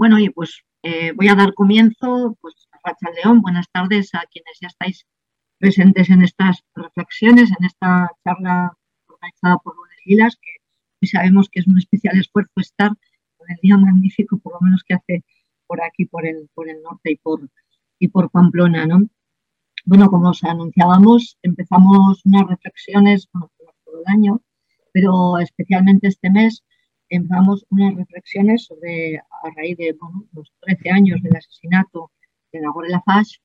Bueno, y pues eh, voy a dar comienzo, pues, Racha León, buenas tardes a quienes ya estáis presentes en estas reflexiones, en esta charla organizada por Lunes Lilas, que hoy sabemos que es un especial esfuerzo estar con el día magnífico, por lo menos que hace por aquí, por el, por el norte y por, y por Pamplona, ¿no? Bueno, como os anunciábamos, empezamos unas reflexiones, bueno, todo el año, pero especialmente este mes empezamos unas reflexiones sobre, a raíz de los 13 años del asesinato de Nagore Laffage,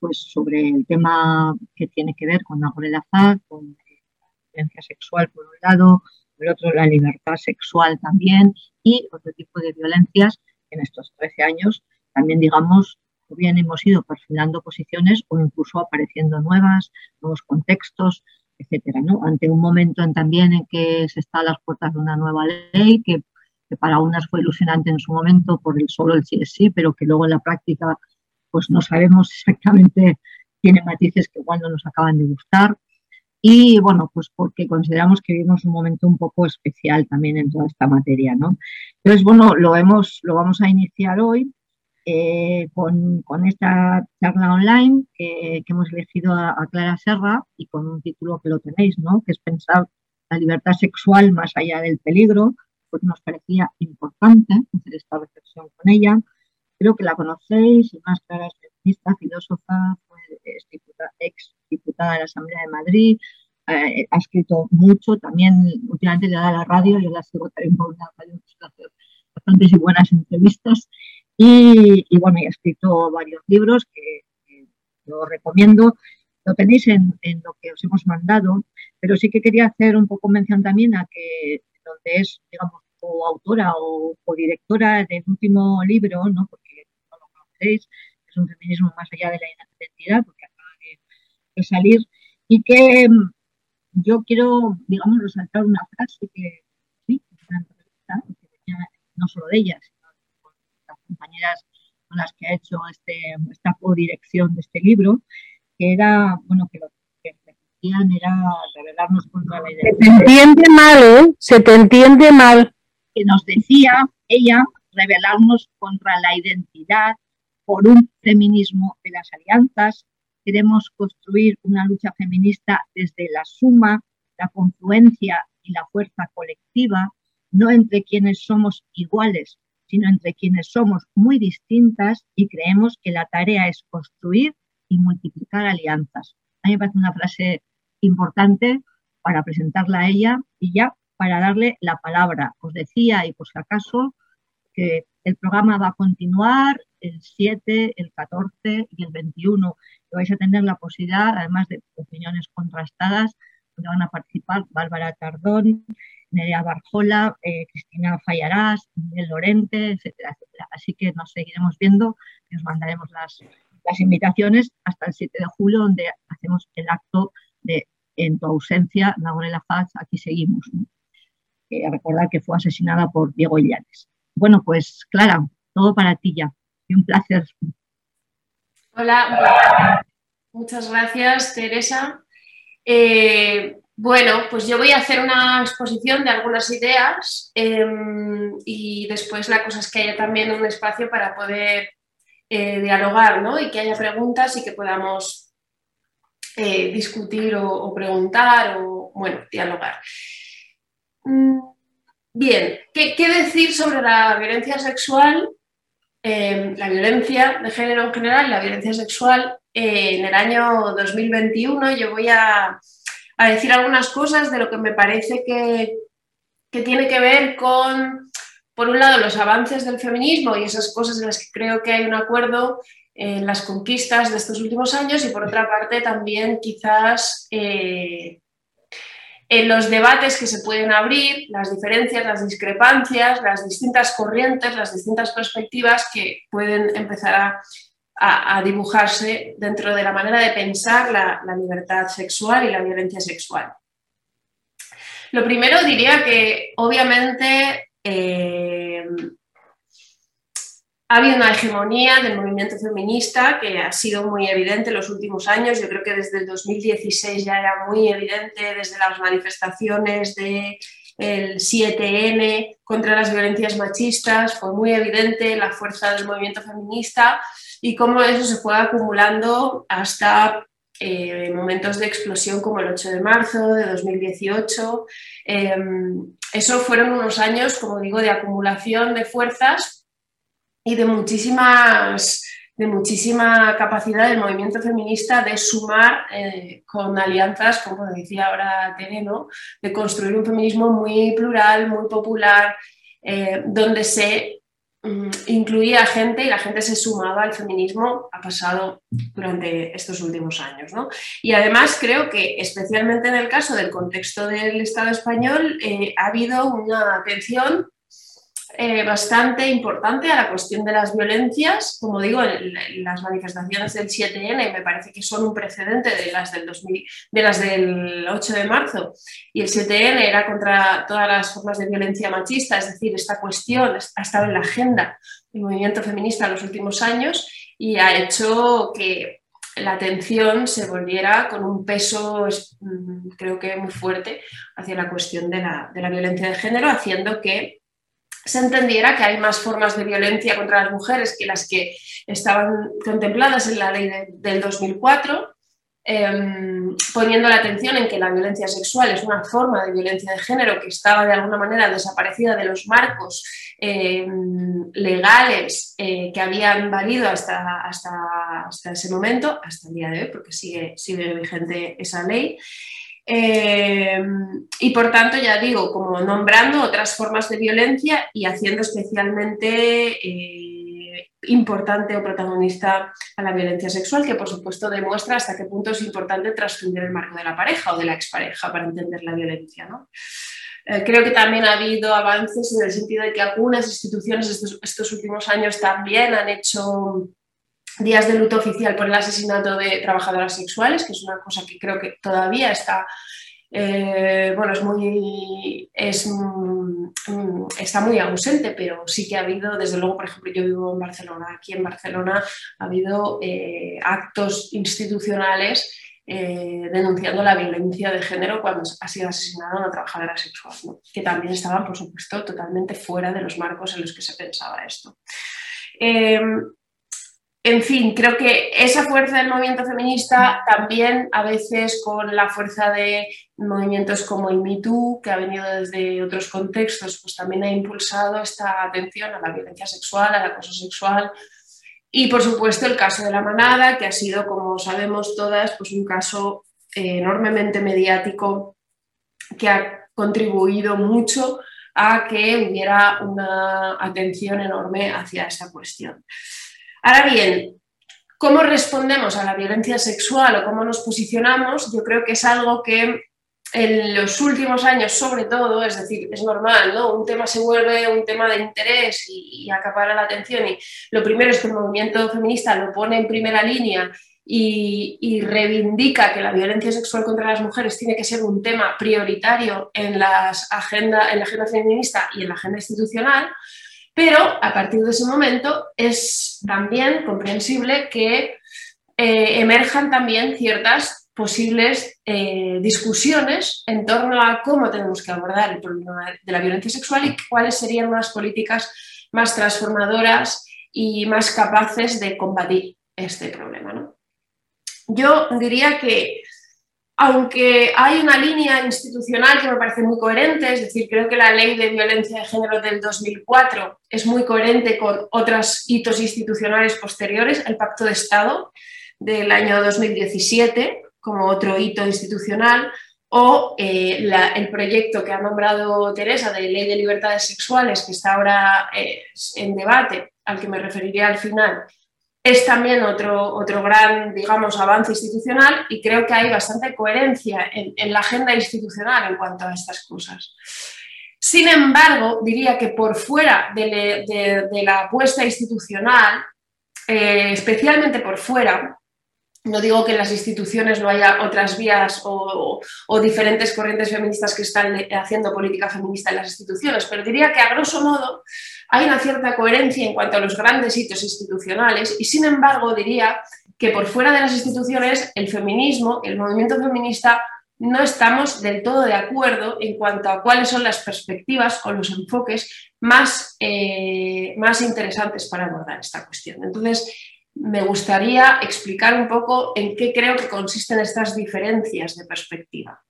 pues sobre el tema que tiene que ver con Nagore Laffage, con la violencia sexual por un lado, por el otro la libertad sexual también y otro tipo de violencias en estos 13 años. También digamos bien hemos ido perfilando posiciones o incluso apareciendo nuevas, nuevos contextos, etcétera, ¿no? Ante un momento en, también en que se está a las puertas de una nueva ley que, para unas fue ilusionante en su momento por el solo el sí es sí, pero que luego en la práctica pues no sabemos exactamente, tiene matices que igual no nos acaban de gustar. Y bueno, pues porque consideramos que vivimos un momento un poco especial también en toda esta materia, ¿no? Entonces, bueno, lo, hemos, lo vamos a iniciar hoy eh, con, esta charla online que, hemos elegido a, Clara Serra y con un título que lo tenéis, ¿no? que es pensar la libertad sexual más allá del peligro, pues nos parecía importante hacer esta reflexión con ella. Creo que la conocéis, y más Clara es feminista, filósofa, fue ex diputada de la Asamblea de Madrid, eh, ha escrito mucho, también últimamente le da la radio, yo la sigo también por una radio, hacer bastantes y buenas entrevistas y, bueno, he escrito varios libros que, yo recomiendo. Lo tenéis en, lo que os hemos mandado, pero sí que quería hacer un poco mención también a que donde es, digamos, coautora o codirectora del último libro, ¿no? porque no lo conocéis, es un feminismo más allá de la identidad, porque acaba de, salir, y que mm, yo quiero, digamos, resaltar una frase que sí, una no solo de ellas, compañeras con las que ha hecho este, esta codirección de este libro, que era, bueno, que lo que decían era revelarnos contra la identidad. Se te entiende mal, ¿eh? Se te entiende mal. Que nos decía ella revelarnos contra la identidad por un feminismo de las alianzas. Queremos construir una lucha feminista desde la suma, la confluencia y la fuerza colectiva, no entre quienes somos iguales, sino entre quienes somos muy distintas y creemos que la tarea es construir y multiplicar alianzas. A mí me parece una frase importante para presentarla a ella y ya para darle la palabra. Os decía, y por si acaso, que el programa va a continuar el 7, el 14 y el 21. Que vais a tener la posibilidad, además de opiniones contrastadas, donde van a participar Bárbara Tardón, Nerea Barjola, eh, Cristina Fallarás, Miguel Lorente, etcétera. Así que nos seguiremos viendo y os mandaremos las, invitaciones hasta el 7 de julio, donde hacemos el acto de En tu ausencia, Nagorela Faz, aquí seguimos. Eh, recordar que fue asesinada por Diego Illanes. Bueno, pues Clara, todo para ti ya. Un placer. Hola, muchas gracias, Teresa. Eh, bueno, pues yo voy a hacer una exposición de algunas ideas em, y después la cosa es que haya también un espacio para poder eh, dialogar ¿no? y que haya preguntas y que podamos eh, discutir o, preguntar o, bueno, dialogar. Mm, bien, ¿qué, decir sobre la violencia sexual? Em, la violencia de género en general, la violencia sexual eh, en el año 2021 yo voy a a decir algunas cosas de lo que me parece que, tiene que ver con, por un lado, los avances del feminismo y esas cosas en las que creo que hay un acuerdo en las conquistas de estos últimos años y por otra parte también quizás eh, en los debates que se pueden abrir, las diferencias, las discrepancias, las distintas corrientes, las distintas perspectivas que pueden empezar a a, dibujarse dentro de la manera de pensar la, libertad sexual y la violencia sexual. Lo primero diría que obviamente eh, ha habido una hegemonía del movimiento feminista que ha sido muy evidente en los últimos años. Yo creo que desde el 2016 ya era muy evidente, desde las manifestaciones de el 7N contra las violencias machistas, fue muy evidente la fuerza del movimiento feminista y cómo eso se fue acumulando hasta eh, momentos de explosión como el 8 de marzo de 2018. Em, eso fueron unos años, como digo, de acumulación de fuerzas y de muchísimas de muchísima capacidad del movimiento feminista de sumar eh, con alianzas, como decía ahora Tere, de construir un feminismo muy plural, muy popular, eh, donde se incluía gente y la gente se sumaba al feminismo, ha pasado durante estos últimos años. Y además creo que, especialmente en el caso del contexto del Estado español, eh, ha habido una atención eh, bastante importante a la cuestión de las violencias. Como digo, las manifestaciones del 7N me parece que son un precedente de las del, 2000, de las del 8 de marzo. Y el 7N era contra todas las formas de violencia machista, es decir, esta cuestión ha estado en la agenda del movimiento feminista en los últimos años y ha hecho que la atención se volviera con un peso, mm, creo que muy fuerte, hacia la cuestión de la, de la violencia de género, haciendo que se entendiera que hay más formas de violencia contra las mujeres que las que estaban contempladas en la ley del 2004, em, poniendo la atención en que la violencia sexual es una forma de violencia de género que estaba de alguna manera desaparecida de los marcos em, legales eh, que habían valido hasta, hasta, hasta, ese momento, hasta el día de hoy, porque sigue, sigue vigente esa ley. Eh, y por tanto, ya digo, como nombrando otras formas de violencia y haciendo especialmente eh, importante o protagonista a la violencia sexual, que por supuesto demuestra hasta qué punto es importante trascender el marco de la pareja o de la expareja para entender la violencia. Eh, creo que también ha habido avances en el sentido de que algunas instituciones estos, estos últimos años también han hecho días de luto oficial por el asesinato de trabajadoras sexuales, que es una cosa que creo que todavía está, eh, bueno, es muy, es, mm, está muy ausente, pero sí que ha habido, desde luego, por ejemplo, yo vivo en Barcelona, aquí en Barcelona ha habido eh, actos institucionales eh, denunciando la violencia de género cuando ha sido asesinada una trabajadora sexual, que también estaban, por supuesto, totalmente fuera de los marcos en los que se pensaba esto. En fin, creo que esa fuerza del movimiento feminista también a veces con la fuerza de movimientos como el MeToo, que ha venido desde otros contextos, pues también ha impulsado esta atención a la violencia sexual, al acoso sexual. Y por supuesto el caso de la manada, que ha sido, como sabemos todas, pues un caso eh, enormemente mediático que ha contribuido mucho a que hubiera una atención enorme hacia esta cuestión. Ahora bien, cómo respondemos a la violencia sexual o cómo nos posicionamos, yo creo que es algo que en los últimos años, sobre todo, es decir, es normal, ¿no? Un tema se vuelve un tema de interés y, acapara la atención. Y lo primero es que el movimiento feminista lo pone en primera línea y, reivindica que la violencia sexual contra las mujeres tiene que ser un tema prioritario en, las agenda, en la agenda feminista y en la agenda institucional. Pero a partir de ese momento es también comprensible que eh, emerjan también ciertas posibles eh, discusiones en torno a cómo tenemos que abordar el problema de la violencia sexual y cuáles serían unas políticas más transformadoras y más capaces de combatir este problema. Yo diría que aunque hay una línea institucional que me parece muy coherente, es decir, creo que la ley de violencia de género del 2004 es muy coherente con otros hitos institucionales posteriores, el Pacto de Estado del año 2017 como otro hito institucional, o eh, el proyecto que ha nombrado Teresa de Ley de Libertades Sexuales, que está ahora eh, en debate, al que me referiré al final, es también otro, otro gran, digamos, avance institucional y creo que hay bastante coherencia en, la agenda institucional en cuanto a estas cosas. Sin embargo, diría que por fuera de, la apuesta institucional, eh, especialmente por fuera, no digo que en las instituciones no haya otras vías o, diferentes corrientes feministas que están haciendo política feminista en las instituciones, pero diría que a grosso modo hay una cierta coherencia en cuanto a los grandes hitos institucionales y sin embargo diría que por fuera de las instituciones el feminismo, el movimiento feminista no estamos del todo de acuerdo en cuanto a cuáles son las perspectivas o los enfoques más, eh, más interesantes para abordar esta cuestión. Entonces, me gustaría explicar un poco en qué creo que consisten estas diferencias de perspectiva.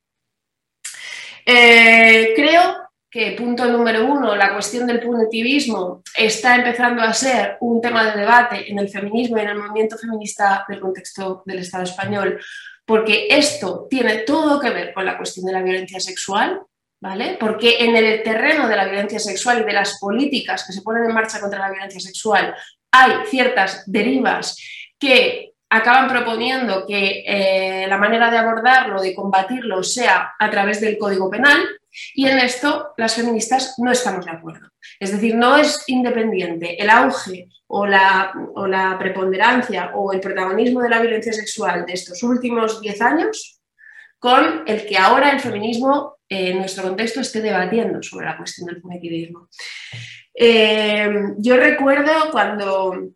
Eh, creo que, punto número uno, la cuestión del punitivismo está empezando a ser un tema de debate en el feminismo y en el movimiento feminista del contexto del Estado español, porque esto tiene todo que ver con la cuestión de la violencia sexual, ¿vale? Porque en el terreno de la violencia sexual y de las políticas que se ponen en marcha contra la violencia sexual hay ciertas derivas que acaban proponiendo que eh, la manera de abordarlo, de combatirlo, sea a través del Código Penal, y en esto las feministas no estamos de acuerdo. Es decir, no es independiente el auge o la, preponderancia o el protagonismo de la violencia sexual de estos últimos 10 años con el que ahora el feminismo eh, en nuestro contexto esté debatiendo sobre la cuestión del punitivismo. Eh, yo recuerdo cuando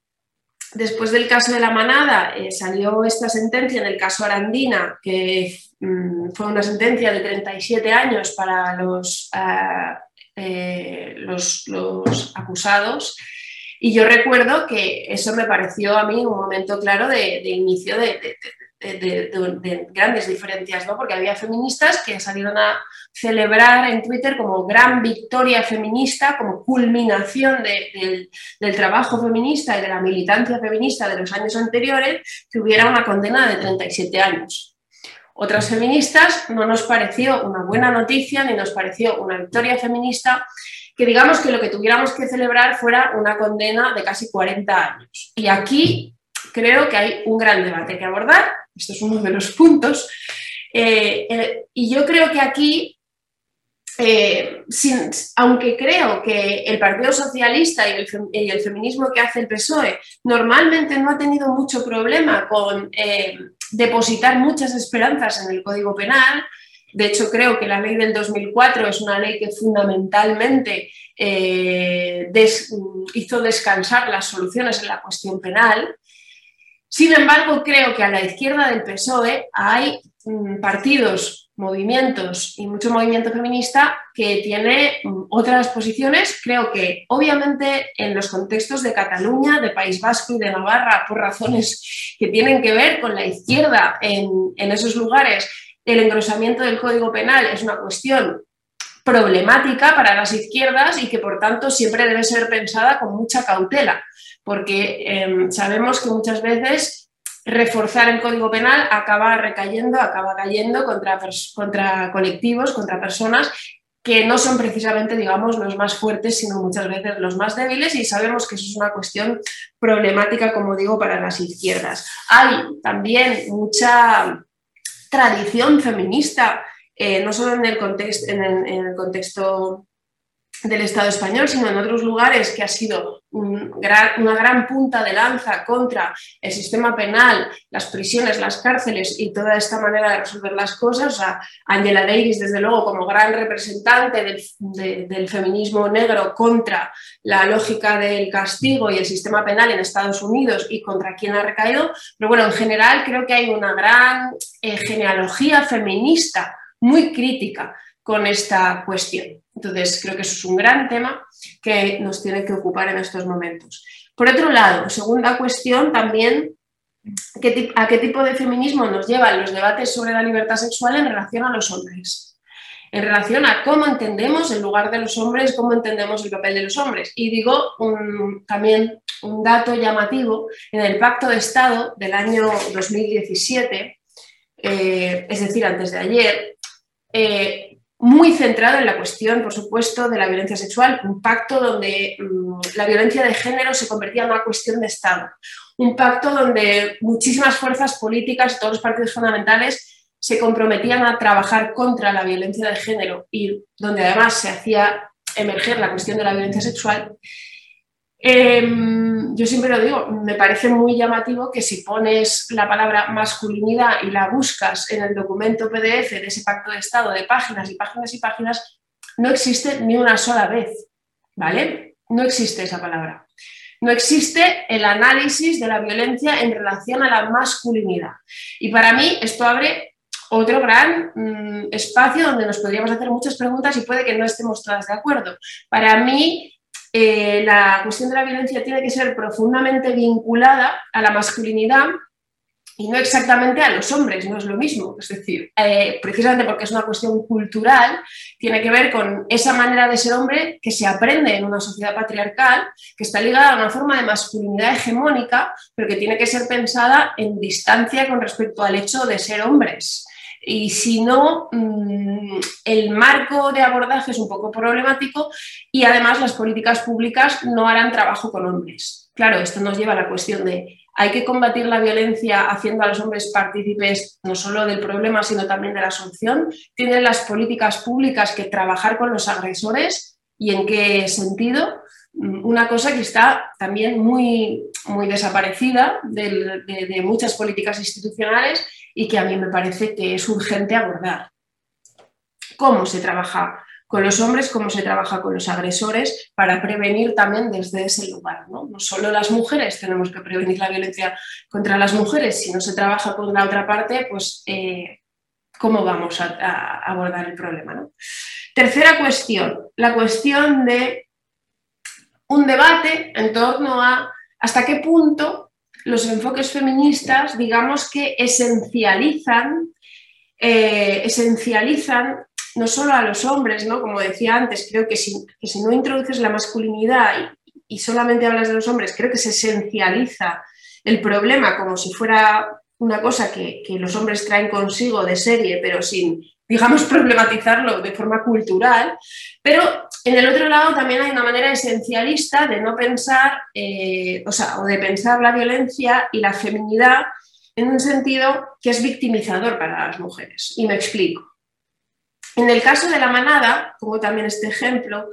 después del caso de la manada eh, salió esta sentencia en el caso Arandina, que mm, fue una sentencia de 37 años para los, eh, los, acusados. Y yo recuerdo que eso me pareció a mí un momento claro de, inicio de, de, grandes diferencias, ¿no? porque había feministas que salieron a celebrar en Twitter como gran victoria feminista, como culminación del, trabajo feminista y de la militancia feminista de los años anteriores, que hubiera una condena de 37 años. Otras feministas no nos pareció una buena noticia ni nos pareció una victoria feminista que digamos que lo que tuviéramos que celebrar fuera una condena de casi 40 años. Y aquí creo que hay un gran debate que abordar esto es uno de los puntos. Eh, eh, y yo creo que aquí, eh, aunque creo que el Partido Socialista y el, feminismo que hace el PSOE normalmente no ha tenido mucho problema con depositar muchas esperanzas en el Código Penal, de hecho, creo que la ley del 2004 es una ley que fundamentalmente hizo descansar las soluciones en la cuestión penal. Sin embargo, creo que a la izquierda del PSOE hay mm, partidos, movimientos y mucho movimiento feminista que tiene mm, otras posiciones. Creo que obviamente en los contextos de Cataluña, de País Vasco y de Navarra, por razones que tienen que ver con la izquierda en, en esos lugares, el engrosamiento del Código Penal es una cuestión problemática para las izquierdas y que por tanto siempre debe ser pensada con mucha cautela porque em, sabemos que muchas veces reforzar el código penal acaba recayendo, acaba cayendo contra, contra colectivos, contra personas que no son precisamente, digamos, los más fuertes, sino muchas veces los más débiles y sabemos que eso es una cuestión problemática, como digo, para las izquierdas. Hay también mucha tradición feminista, eh, no solo en el, contexto, en el contexto del Estado español, sino en otros lugares que ha sido una gran punta de lanza contra el sistema penal, las prisiones, las cárceles y toda esta manera de resolver las cosas. O Angela Davis, desde luego, como gran representante del, del feminismo negro contra la lógica del castigo y el sistema penal en Estados Unidos y contra quien ha recaído. Pero bueno, en general creo que hay una gran eh, genealogía feminista muy crítica con esta cuestión. Entonces, creo que eso es un gran tema que nos tiene que ocupar en estos momentos. Por otro lado, segunda cuestión también, ¿a qué tipo de feminismo nos llevan los debates sobre la libertad sexual en relación a los hombres? En relación a cómo entendemos el lugar de los hombres, cómo entendemos el papel de los hombres. Y digo también un dato llamativo, en el Pacto de Estado del año 2017, eh, es decir, antes de ayer, eh, muy centrado en la cuestión, por supuesto, de la violencia sexual, un pacto donde mm, la violencia de género se convertía en una cuestión de Estado, un pacto donde muchísimas fuerzas políticas, todos los partidos fundamentales, se comprometían a trabajar contra la violencia de género y donde además se hacía emerger la cuestión de la violencia sexual. Em, yo siempre lo digo, me parece muy llamativo que si pones la palabra masculinidad y la buscas en el documento PDF de ese pacto de Estado de páginas y páginas y páginas, no existe ni una sola vez, ¿vale? No existe esa palabra. No existe el análisis de la violencia en relación a la masculinidad. Y para mí esto abre otro gran mm, espacio donde nos podríamos hacer muchas preguntas y puede que no estemos todas de acuerdo. Para mí, eh, la cuestión de la violencia tiene que ser profundamente vinculada a la masculinidad y no exactamente a los hombres, no es lo mismo. Es decir, eh, precisamente porque es una cuestión cultural, tiene que ver con esa manera de ser hombre que se aprende en una sociedad patriarcal, que está ligada a una forma de masculinidad hegemónica, pero que tiene que ser pensada en distancia con respecto al hecho de ser hombres. Y si no, mm, el marco de abordaje es un poco problemático y además las políticas públicas no harán trabajo con hombres. Claro, esto nos lleva a la cuestión de hay que combatir la violencia haciendo a los hombres partícipes no solo del problema, sino también de la solución. Tienen las políticas públicas que trabajar con los agresores y en qué sentido. Mm, una cosa que está también muy, muy desaparecida de, de muchas políticas institucionales y que a mí me parece que es urgente abordar. ¿Cómo se trabaja con los hombres, cómo se trabaja con los agresores para prevenir también desde ese lugar. No, no solo las mujeres tenemos que prevenir la violencia contra las mujeres, si no se trabaja con la otra parte, pues eh, cómo vamos a, abordar el problema. Tercera cuestión, la cuestión de un debate en torno a hasta qué punto los enfoques feministas, digamos que esencializan, eh, esencializan no solo a los hombres, ¿no? Como decía antes, creo que si, si no introduces la masculinidad y, solamente hablas de los hombres, creo que se esencializa el problema como si fuera una cosa que, que, los hombres traen consigo de serie, pero sin, digamos, problematizarlo de forma cultural. Pero en el otro lado también hay una manera esencialista de no pensar, eh, o sea, o de pensar la violencia y la feminidad en un sentido que es victimizador para las mujeres. Y me explico. En el caso de la manada, como también este ejemplo,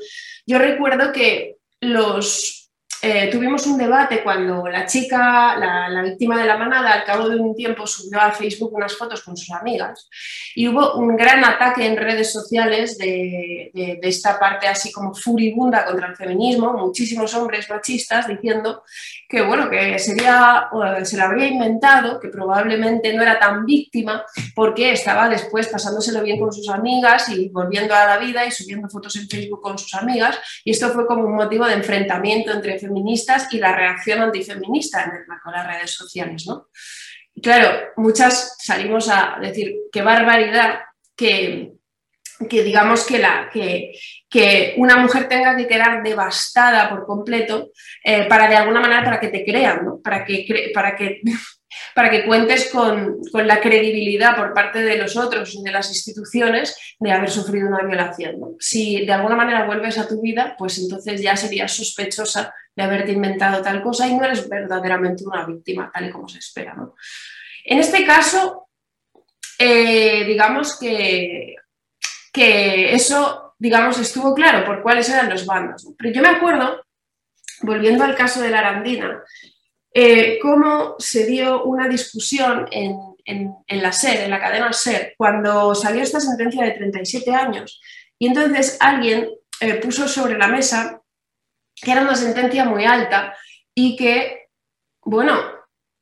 yo recuerdo que los eh, tuvimos un debate cuando la chica, la, víctima de la manada, al cabo de un tiempo subió a Facebook unas fotos con sus amigas y hubo un gran ataque en redes sociales de, esta parte así como furibunda contra el feminismo, muchísimos hombres machistas diciendo que bueno, que sería, se lo habría inventado, que probablemente no era tan víctima porque estaba después pasándoselo bien con sus amigas y volviendo a la vida y subiendo fotos en Facebook con sus amigas y esto fue como un motivo de enfrentamiento entre feministas y la reacción antifeminista en el marco de las redes sociales. ¿no? Y claro, muchas salimos a decir qué barbaridad que, que digamos que, la, que, que, una mujer tenga que quedar devastada por completo eh, para de alguna manera para que te crean, ¿no? para, que, para que para que cuentes con, la credibilidad por parte de los otros y de las instituciones de haber sufrido una violación. Si de alguna manera vuelves a tu vida, pues entonces ya serías sospechosa de haberte inventado tal cosa y no eres verdaderamente una víctima, tal y como se espera. En este caso, eh, digamos que, que eso digamos, estuvo claro por cuáles eran los bandos. Pero yo me acuerdo, volviendo al caso de la Arandina, eh, cómo se dio una discusión en, la SER, en la cadena SER, cuando salió esta sentencia de 37 años. Y entonces alguien eh, puso sobre la mesa que era una sentencia muy alta y que, bueno,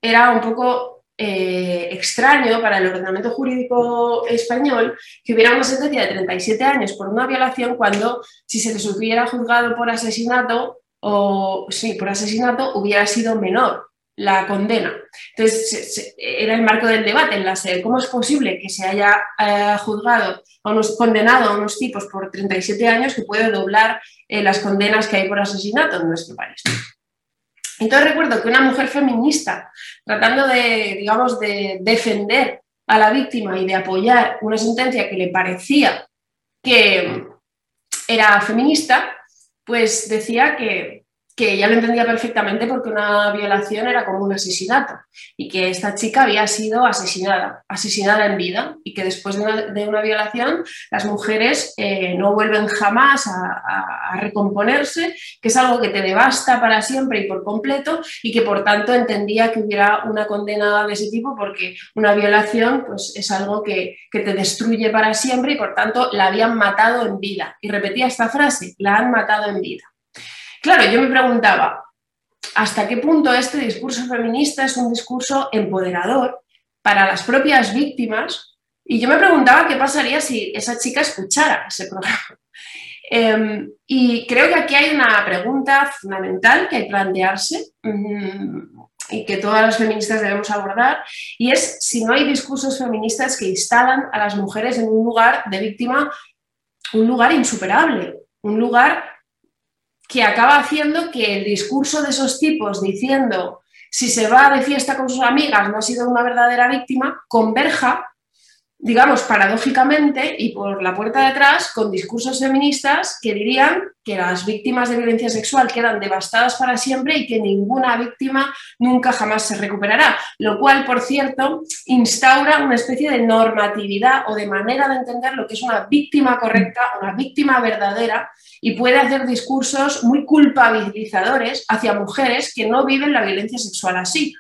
era un poco eh, extraño para el ordenamiento jurídico español que hubiera una sentencia de 37 años por una violación cuando si se les hubiera juzgado por asesinato o sí, por asesinato hubiera sido menor la condena. Entonces, era el marco del debate en la sede. ¿Cómo es posible que se haya eh, juzgado o condenado a unos tipos por 37 años que puede doblar eh, las condenas que hay por asesinato en nuestro país? Entonces recuerdo que una mujer feminista, tratando de, digamos, de defender a la víctima y de apoyar una sentencia que le parecía que era feminista, pues decía que, que ella lo entendía perfectamente porque una violación era como un asesinato y que esta chica había sido asesinada, asesinada en vida y que después de una, violación las mujeres eh, no vuelven jamás a, recomponerse, que es algo que te devasta para siempre y por completo y que por tanto entendía que hubiera una condena de ese tipo porque una violación pues, es algo que, que te destruye para siempre y por tanto la habían matado en vida. Y repetía esta frase, la han matado en vida. Claro, yo me preguntaba, ¿hasta qué punto este discurso feminista es un discurso empoderador para las propias víctimas Y yo me preguntaba qué pasaría si esa chica escuchara ese programa. Em, y creo que aquí hay una pregunta fundamental que hay que plantearse mm, y que todas las feministas debemos abordar, y es si no hay discursos feministas que instalan a las mujeres en un lugar de víctima, un lugar insuperable, un lugar que acaba haciendo que el discurso de esos tipos diciendo si se va de fiesta con sus amigas no ha sido una verdadera víctima, converja digamos, paradójicamente y por la puerta de atrás, con discursos feministas que dirían que las víctimas de violencia sexual quedan devastadas para siempre y que ninguna víctima nunca jamás se recuperará. Lo cual, por cierto, instaura una especie de normatividad o de manera de entender lo que es una víctima correcta, una víctima verdadera, y puede hacer discursos muy culpabilizadores hacia mujeres que no viven la violencia sexual así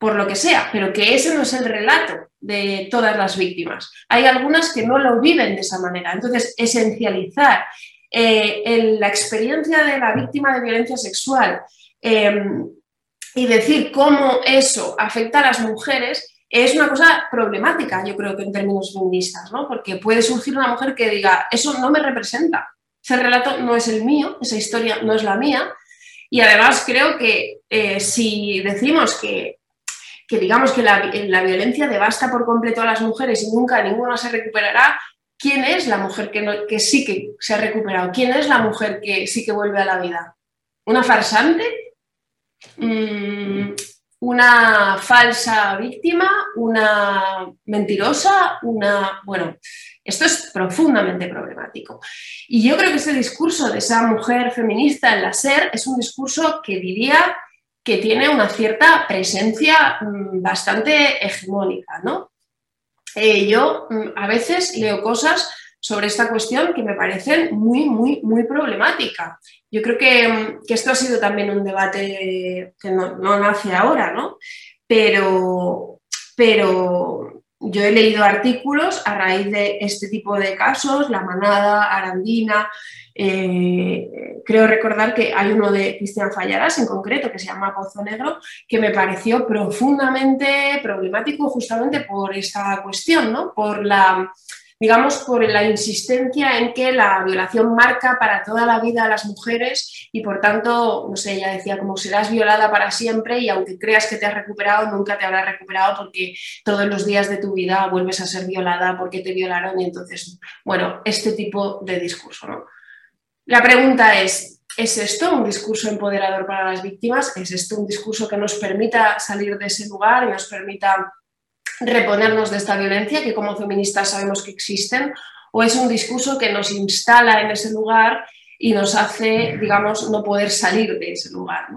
por lo que sea, pero que ese no es el relato de todas las víctimas. Hay algunas que no lo viven de esa manera. Entonces, esencializar eh, la experiencia de la víctima de violencia sexual em, y decir cómo eso afecta a las mujeres es una cosa problemática, yo creo que en términos feministas, ¿no? porque puede surgir una mujer que diga, eso no me representa, ese relato no es el mío, esa historia no es la mía, y además creo que eh, si decimos que que digamos que la, violencia devasta por completo a las mujeres y nunca ninguna se recuperará, ¿quién es la mujer que, que sí que se ha recuperado? ¿Quién es la mujer que sí que vuelve a la vida? ¿Una farsante? Mm, ¿Una falsa víctima? ¿Una mentirosa? Una... Bueno, esto es profundamente problemático. Y yo creo que ese discurso de esa mujer feminista en la SER es un discurso que diría que tiene una cierta presencia mm, bastante hegemónica, ¿no? Eh, yo mm, a veces leo cosas sobre esta cuestión que me parecen muy, muy, muy problemática. Yo creo que, mm, esto ha sido también un debate que no, nace ahora, ¿no? Pero, pero yo he leído artículos a raíz de este tipo de casos, La Manada, Arandina, eh, creo recordar que hay uno de Cristian Fallaras en concreto que se llama Pozo Negro, que me pareció profundamente problemático justamente por esta cuestión, ¿no? por la digamos, por la insistencia en que la violación marca para toda la vida a las mujeres y por tanto, no sé, ella decía, como serás violada para siempre y aunque creas que te has recuperado, nunca te habrás recuperado porque todos los días de tu vida vuelves a ser violada porque te violaron y entonces, bueno, este tipo de discurso, ¿no? La pregunta es, ¿es esto un discurso empoderador para las víctimas? ¿Es esto un discurso que nos permita salir de ese lugar y nos permita reponernos de esta violencia que como feministas sabemos que existen? ¿O es un discurso que nos instala en ese lugar y nos hace, digamos, no poder salir de ese lugar?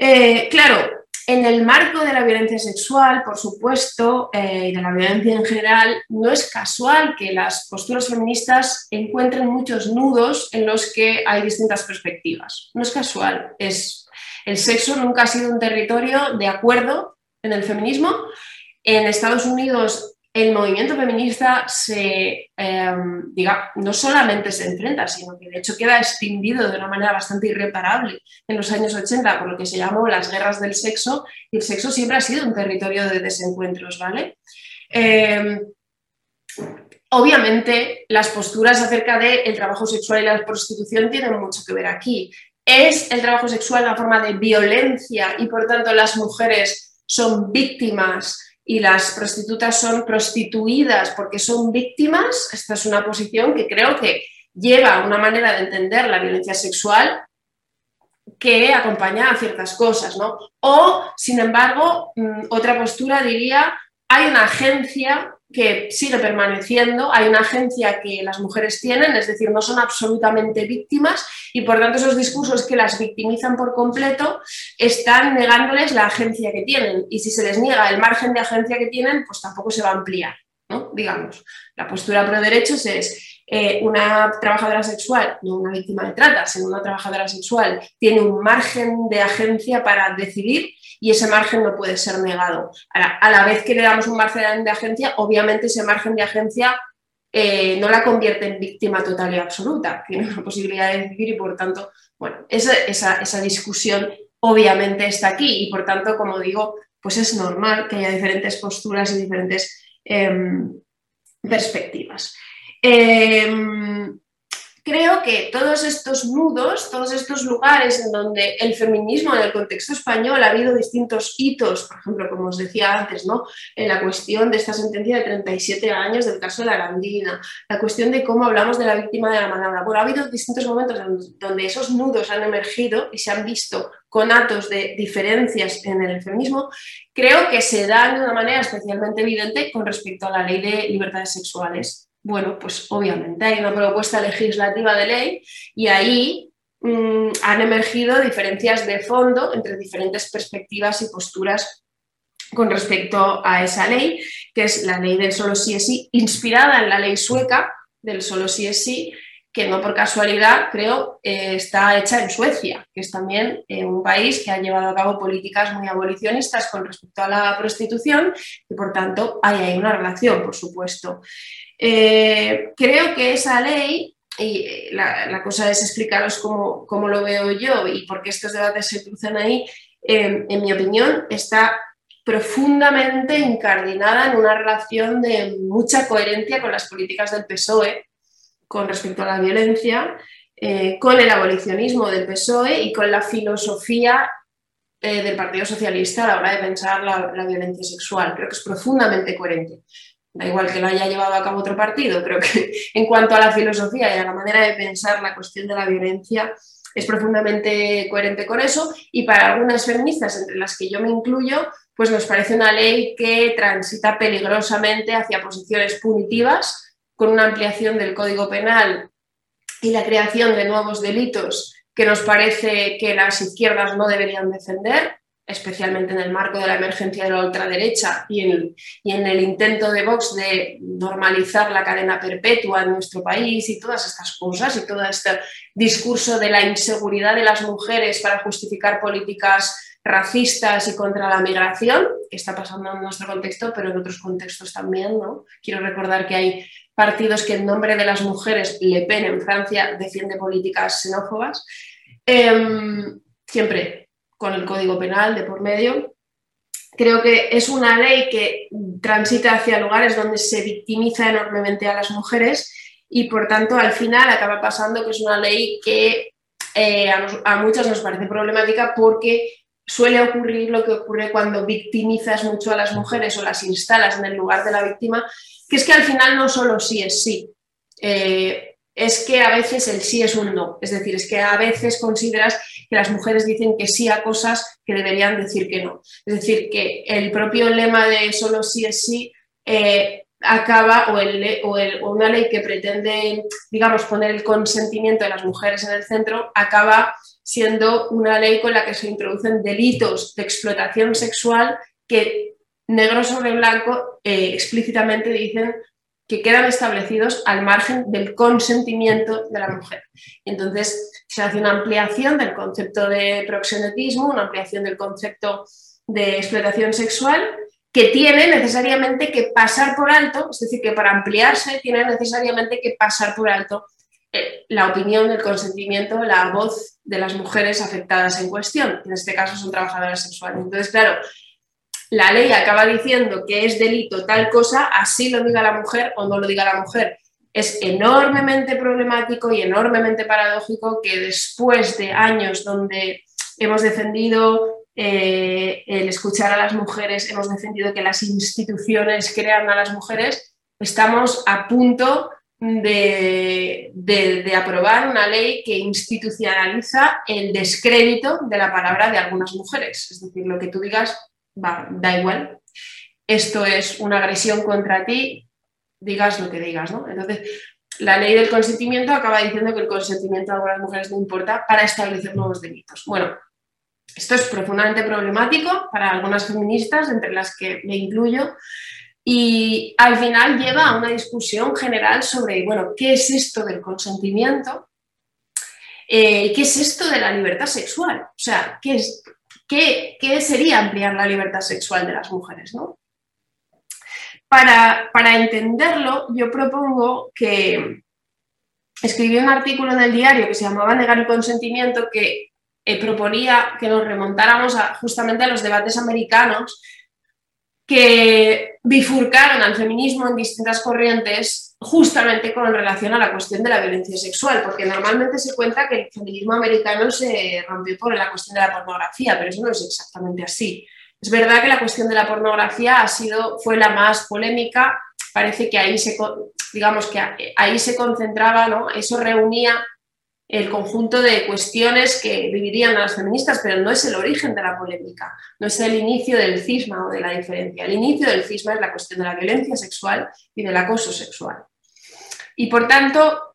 Eh, claro, en el marco de la violencia sexual, por supuesto, eh, y de la violencia en general, no es casual que las posturas feministas encuentren muchos nudos en los que hay distintas perspectivas. No es casual. Es, el sexo nunca ha sido un territorio de acuerdo en el feminismo. En Estados Unidos el movimiento feminista se, em, diga, no solamente se enfrenta, sino que de hecho queda extinguido de una manera bastante irreparable en los años 80 por lo que se llamó las guerras del sexo, y el sexo siempre ha sido un territorio de desencuentros, ¿vale? Em, obviamente, las posturas acerca del trabajo sexual y la prostitución tienen mucho que ver aquí. ¿Es el trabajo sexual una forma de violencia y por tanto las mujeres son víctimas y las prostitutas son prostituidas porque son víctimas, esta es una posición que creo que lleva una manera de entender la violencia sexual que acompaña a ciertas cosas, ¿no? O, sin embargo, mm, otra postura diría, hay una agencia que sigue permaneciendo, hay una agencia que las mujeres tienen, es decir, no son absolutamente víctimas y por tanto esos discursos que las victimizan por completo están negándoles la agencia que tienen y si se les niega el margen de agencia que tienen, pues tampoco se va a ampliar, ¿no? Digamos, la postura pro derechos es eh, una trabajadora sexual, no una víctima de trata, sino una trabajadora sexual, tiene un margen de agencia para decidir y ese margen no puede ser negado. A la, vez que le damos un margen de agencia, obviamente ese margen de agencia eh, no la convierte en víctima total y absoluta, tiene una posibilidad de decidir y por tanto, bueno, esa, esa, discusión obviamente está aquí y por tanto, como digo, pues es normal que haya diferentes posturas y diferentes em, perspectivas. Em, creo que todos estos nudos, todos estos lugares en donde el feminismo en el contexto español ha habido distintos hitos, por ejemplo, como os decía antes, ¿no? en la cuestión de esta sentencia de 37 años del caso de la Arandina, la cuestión de cómo hablamos de la víctima de la manabra. Bueno, ha habido distintos momentos donde esos nudos han emergido y se han visto con atos de diferencias en el feminismo, creo que se dan de una manera especialmente evidente con respecto a la ley de libertades sexuales bueno, pues obviamente hay una propuesta legislativa de ley y ahí mm, han emergido diferencias de fondo entre diferentes perspectivas y posturas con respecto a esa ley, que es la ley del solo sí es sí, inspirada en la ley sueca del solo sí es sí, que no por casualidad, creo, eh, está hecha en Suecia, que es también eh, un país que ha llevado a cabo políticas muy abolicionistas con respecto a la prostitución y por tanto hay ahí una relación, por supuesto. Eh, creo que esa ley, y la, cosa es explicaros cómo, lo veo yo y por qué estos debates se cruzan ahí, en mi opinión, está profundamente incardinada en una relación de mucha coherencia con las políticas del PSOE con respecto a la violencia, eh, con el abolicionismo del PSOE y con la filosofía eh, del Partido Socialista a la hora de pensar la, violencia sexual. Creo que es profundamente coherente. Da igual que lo haya llevado a cabo otro partido, creo que en cuanto a la filosofía y a la manera de pensar la cuestión de la violencia, es profundamente coherente con eso. Y para algunas feministas, entre las que yo me incluyo, pues nos parece una ley que transita peligrosamente hacia posiciones punitivas con una ampliación del Código Penal y la creación de nuevos delitos que nos parece que las izquierdas no deberían defender, especialmente en el marco de la emergencia de la ultraderecha y en, y en el intento de Vox de normalizar la cadena perpetua en nuestro país y todas estas cosas y todo este discurso de la inseguridad de las mujeres para justificar políticas racistas y contra la migración, que está pasando en nuestro contexto, pero en otros contextos también. ¿no? Quiero recordar que hay partidos que en nombre de las mujeres, Le Pen en Francia defiende políticas xenófobas, em, siempre con el Código Penal de por medio. Creo que es una ley que transita hacia lugares donde se victimiza enormemente a las mujeres y por tanto al final acaba pasando que es una ley que eh, a, muchas nos parece problemática porque suele ocurrir lo que ocurre cuando victimizas mucho a las mujeres o las instalas en el lugar de la víctima, que es que al final no solo sí es sí, eh, es que a veces el sí es un no, es decir, es que a veces consideras que las mujeres dicen que sí a cosas que deberían decir que no. Es decir, que el propio lema de solo sí es sí eh, acaba, o, una ley que pretende, digamos, poner el consentimiento de las mujeres en el centro, acaba siendo una ley con la que se introducen delitos de explotación sexual que negro sobre blanco eh, explícitamente dicen que quedan establecidos al margen del consentimiento de la mujer. Entonces se hace una ampliación del concepto de proxenetismo, una ampliación del concepto de explotación sexual que tiene necesariamente que pasar por alto, es decir, que para ampliarse tiene necesariamente que pasar por alto eh, la opinión, el consentimiento, la voz de las mujeres afectadas en cuestión, en este caso son trabajadoras sexuales. Entonces, claro, la ley acaba diciendo que es delito tal cosa, así lo diga la mujer o no lo diga la mujer. Es enormemente problemático y enormemente paradójico que después de años donde hemos defendido eh, el escuchar a las mujeres, hemos defendido que las instituciones crean a las mujeres, estamos a punto de, aprobar una ley que institucionaliza el descrédito de la palabra de algunas mujeres. Es decir, lo que tú digas da igual. Esto es una agresión contra ti, digas lo que digas. ¿no? Entonces, la ley del consentimiento acaba diciendo que el consentimiento de algunas mujeres no importa para establecer nuevos delitos. Bueno, esto es profundamente problemático para algunas feministas, entre las que me incluyo, y al final lleva a una discusión general sobre, bueno, ¿qué es esto del consentimiento? Eh, ¿Qué es esto de la libertad sexual? O sea, ¿qué, es, qué, sería ampliar la libertad sexual de las mujeres? ¿no? Para, entenderlo, yo propongo que escribí un artículo en el diario que se llamaba Negar el consentimiento, que eh, proponía que nos remontáramos justamente a los debates americanos que bifurcaron al feminismo en distintas corrientes justamente con relación a la cuestión de la violencia sexual, porque normalmente se cuenta que el feminismo americano se rompió por la cuestión de la pornografía, pero eso no es exactamente así. Es verdad que la cuestión de la pornografía ha sido, fue la más polémica, parece que ahí se, digamos que ahí se concentraba, ¿no? eso reunía el conjunto de cuestiones que vivirían las feministas, pero no es el origen de la polémica, no es el inicio del cisma o de la diferencia. El inicio del cisma es la cuestión de la violencia sexual y del acoso sexual. Y por tanto,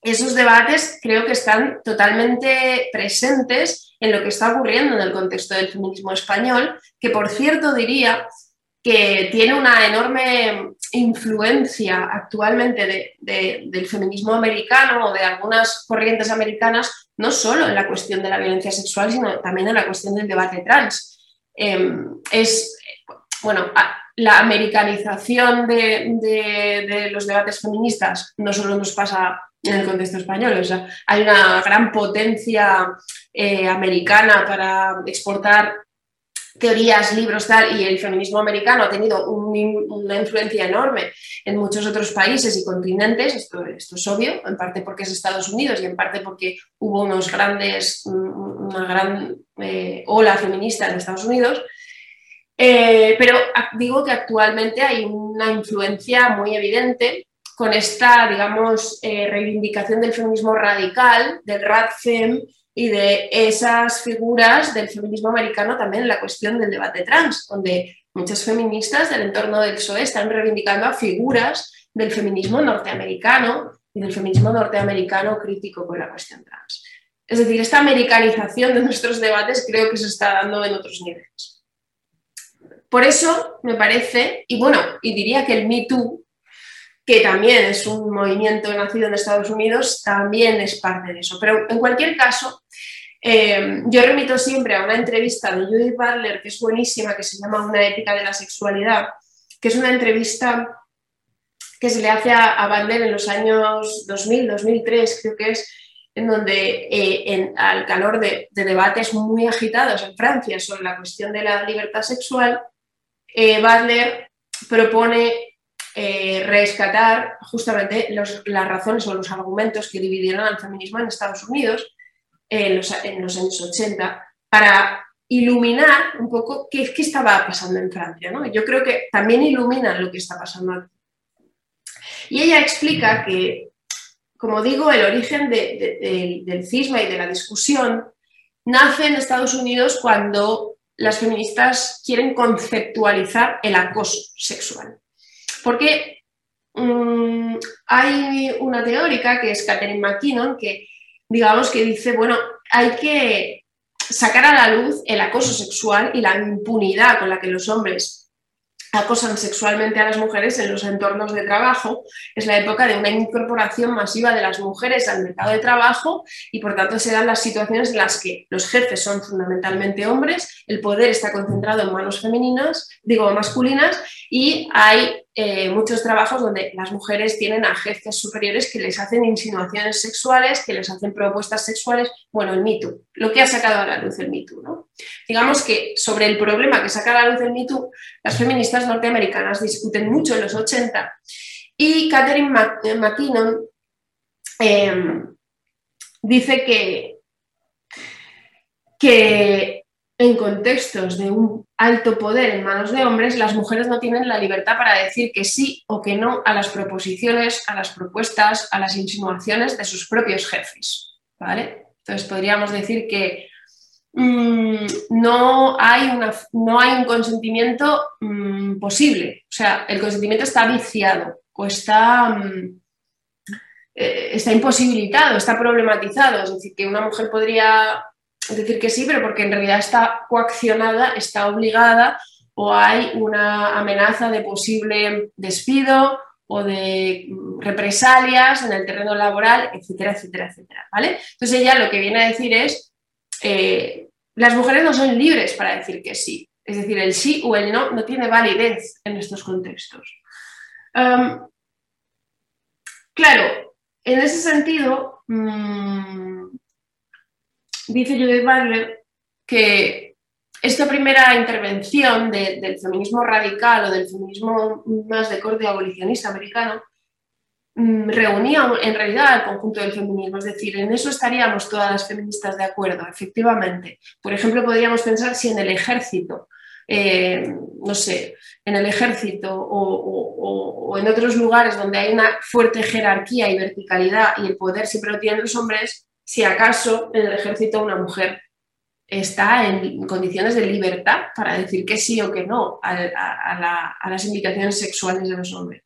esos debates creo que están totalmente presentes en lo que está ocurriendo en el contexto del feminismo español, que por cierto diría que tiene una enorme influencia actualmente del feminismo americano o de algunas corrientes americanas, no solo en la cuestión de la violencia sexual, sino también en la cuestión del debate trans. Em, es, bueno, la americanización de, los debates feministas no solo nos pasa en el contexto español, o sea, hay una gran potencia eh, americana para exportar teorías, libros, tal, y el feminismo americano ha tenido una influencia enorme en muchos otros países y continentes, esto, es obvio, en parte porque es Estados Unidos y en parte porque hubo unos grandes, una gran eh, ola feminista en Estados Unidos, eh, pero digo que actualmente hay una influencia muy evidente con esta, digamos, eh, reivindicación del feminismo radical, del radfem, y de esas figuras del feminismo americano también en la cuestión del debate trans, donde muchas feministas del entorno del PSOE están reivindicando a figuras del feminismo norteamericano y del feminismo norteamericano crítico con la cuestión trans. Es decir, esta americanización de nuestros debates creo que se está dando en otros niveles. Por eso me parece, y bueno, y diría que el Me Too que también es un movimiento nacido en Estados Unidos, también es parte de eso. Pero en cualquier caso, eh, yo remito siempre a una entrevista de Judith Butler, que es buenísima, que se llama Una ética de la sexualidad, que es una entrevista que se le hace a, Butler en los años 2000, 2003, creo que es, en donde eh, al calor de, debates muy agitados en Francia sobre la cuestión de la libertad sexual, eh, Butler propone eh, rescatar justamente las razones o los argumentos que dividieron al feminismo en Estados Unidos en los, años 80 para iluminar un poco qué, qué estaba pasando en Francia. Yo creo que también iluminan lo que está pasando. Y ella explica que, como digo, el origen del cisma y de la discusión nace en Estados Unidos cuando las feministas quieren conceptualizar el acoso sexual. Porque mm, hay una teórica que es Catherine McKinnon que, digamos, que dice, bueno, hay que sacar a la luz el acoso sexual y la impunidad con la que los hombres acosan sexualmente a las mujeres en los entornos de trabajo. Es la época de una incorporación masiva de las mujeres al mercado de trabajo y por tanto se dan las situaciones en las que los jefes son fundamentalmente hombres, el poder está concentrado en manos femeninas, digo masculinas, y hay eh, muchos trabajos donde las mujeres tienen a superiores que les hacen insinuaciones sexuales, que les hacen propuestas sexuales. Bueno, el mito, lo que ha sacado a la luz el mito. ¿no? Digamos que sobre el problema que saca a la luz el mito, las feministas norteamericanas discuten mucho en los 80 y Catherine McKinnon em, dice que, que en contextos de un alto poder en manos de hombres, las mujeres no tienen la libertad para decir que sí o que no a las proposiciones, a las propuestas, a las insinuaciones de sus propios jefes. ¿vale? Entonces podríamos decir que mm, no, hay una, no, hay un consentimiento mm, posible. O sea, el consentimiento está viciado o está, mm, eh, está imposibilitado, está problematizado. Es decir, que una mujer podría decir que sí, pero porque en realidad está coaccionada, está obligada o hay una amenaza de posible despido o de represalias en el terreno laboral, etcétera, etcétera, etcétera. ¿vale? Entonces ella lo que viene a decir es, eh, las mujeres no son libres para decir que sí. Es decir, el sí o el no no tiene validez en estos contextos. claro, en ese sentido, mm, dice Judith Butler que esta primera intervención del feminismo radical o del feminismo más de corte abolicionista americano mm, reunía en realidad al conjunto del feminismo, es decir, en eso estaríamos todas las feministas de acuerdo, efectivamente. Por ejemplo, podríamos pensar si en el ejército, eh, no sé, en el ejército o, en otros lugares donde hay una fuerte jerarquía y verticalidad y el poder siempre lo tienen los hombres, si acaso en el ejército una mujer está en condiciones de libertad para decir que sí o que no a, las indicaciones sexuales de los hombres.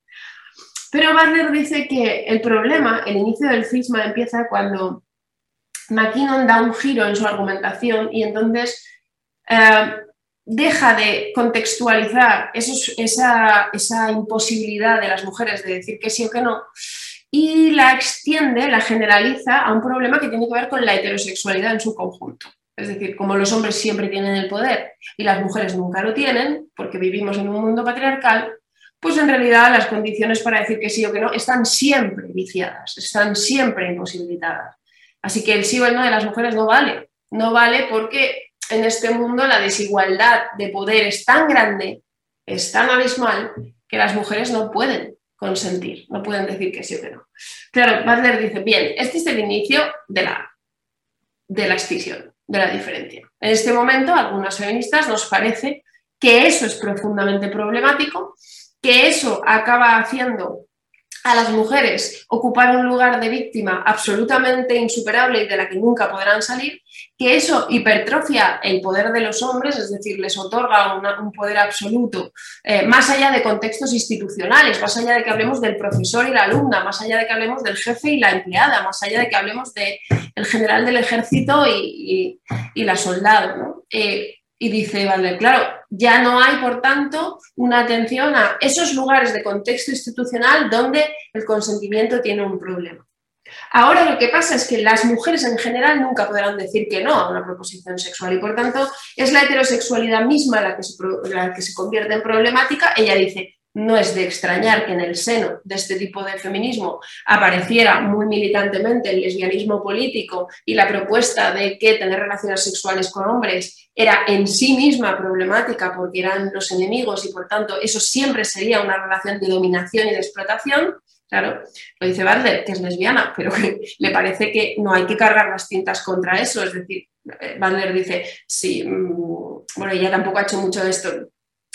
Pero Butler dice que el problema, el inicio del cisma empieza cuando McKinnon da un giro en su argumentación y entonces eh, deja de contextualizar esa imposibilidad de las mujeres de decir que sí o que no y la extiende, la generaliza a un problema que tiene que ver con la heterosexualidad en su conjunto. Es decir, como los hombres siempre tienen el poder y las mujeres nunca lo tienen, porque vivimos en un mundo patriarcal, pues en realidad las condiciones para decir que sí o que no están siempre viciadas, están siempre imposibilitadas. Así que el sí o el no de las mujeres no vale. No vale porque en este mundo la desigualdad de poder es tan grande, es tan abismal, que las mujeres no pueden consentir, no pueden decir que sí o que no. Claro, Butler dice, bien, este es el inicio de la, de la extinción de la diferencia. En este momento, a algunas feministas nos parece que eso es profundamente problemático, que eso acaba haciendo a las mujeres ocupar un lugar de víctima absolutamente insuperable y de la que nunca podrán salir, que eso hipertrofia el poder de los hombres, es decir, les otorga un poder absoluto, eh, más allá de contextos institucionales, más allá de que hablemos del profesor y la alumna, más allá de que hablemos del jefe y la empleada, más allá de que hablemos del general del ejército y, la soldado. Eh, y dice Valder, claro, ya no hay, por tanto, una atención a esos lugares de contexto institucional donde el consentimiento tiene un problema. Ahora lo que pasa es que las mujeres en general nunca podrán decir que no a una proposición sexual y por tanto es la heterosexualidad misma la que se, la que se convierte en problemática. Ella dice, no es de extrañar que en el seno de este tipo de feminismo apareciera muy militantemente el lesbianismo político y la propuesta de que tener relaciones sexuales con hombres era en sí misma problemática porque eran los enemigos y por tanto eso siempre sería una relación de dominación y de explotación. Claro, lo dice Butler, que es lesbiana, pero le parece que no hay que cargar las cintas contra eso. Es decir, Butler dice, sí, mm, bueno, ella tampoco ha hecho mucho de esto,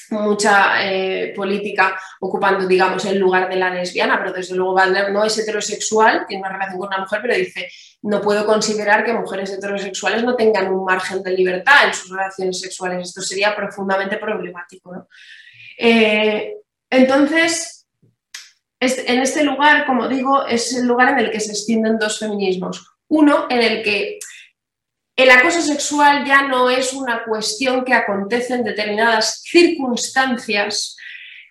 mucha eh, política ocupando, digamos, el lugar de la lesbiana, pero desde luego Butler no es heterosexual, tiene una relación con una mujer, pero dice, no puedo considerar que mujeres heterosexuales no tengan un margen de libertad en sus relaciones sexuales. Esto sería profundamente problemático. Eh, entonces, en este lugar, como digo, es el lugar en el que se extienden dos feminismos. Uno en el que el acoso sexual ya no es una cuestión que acontece en determinadas circunstancias,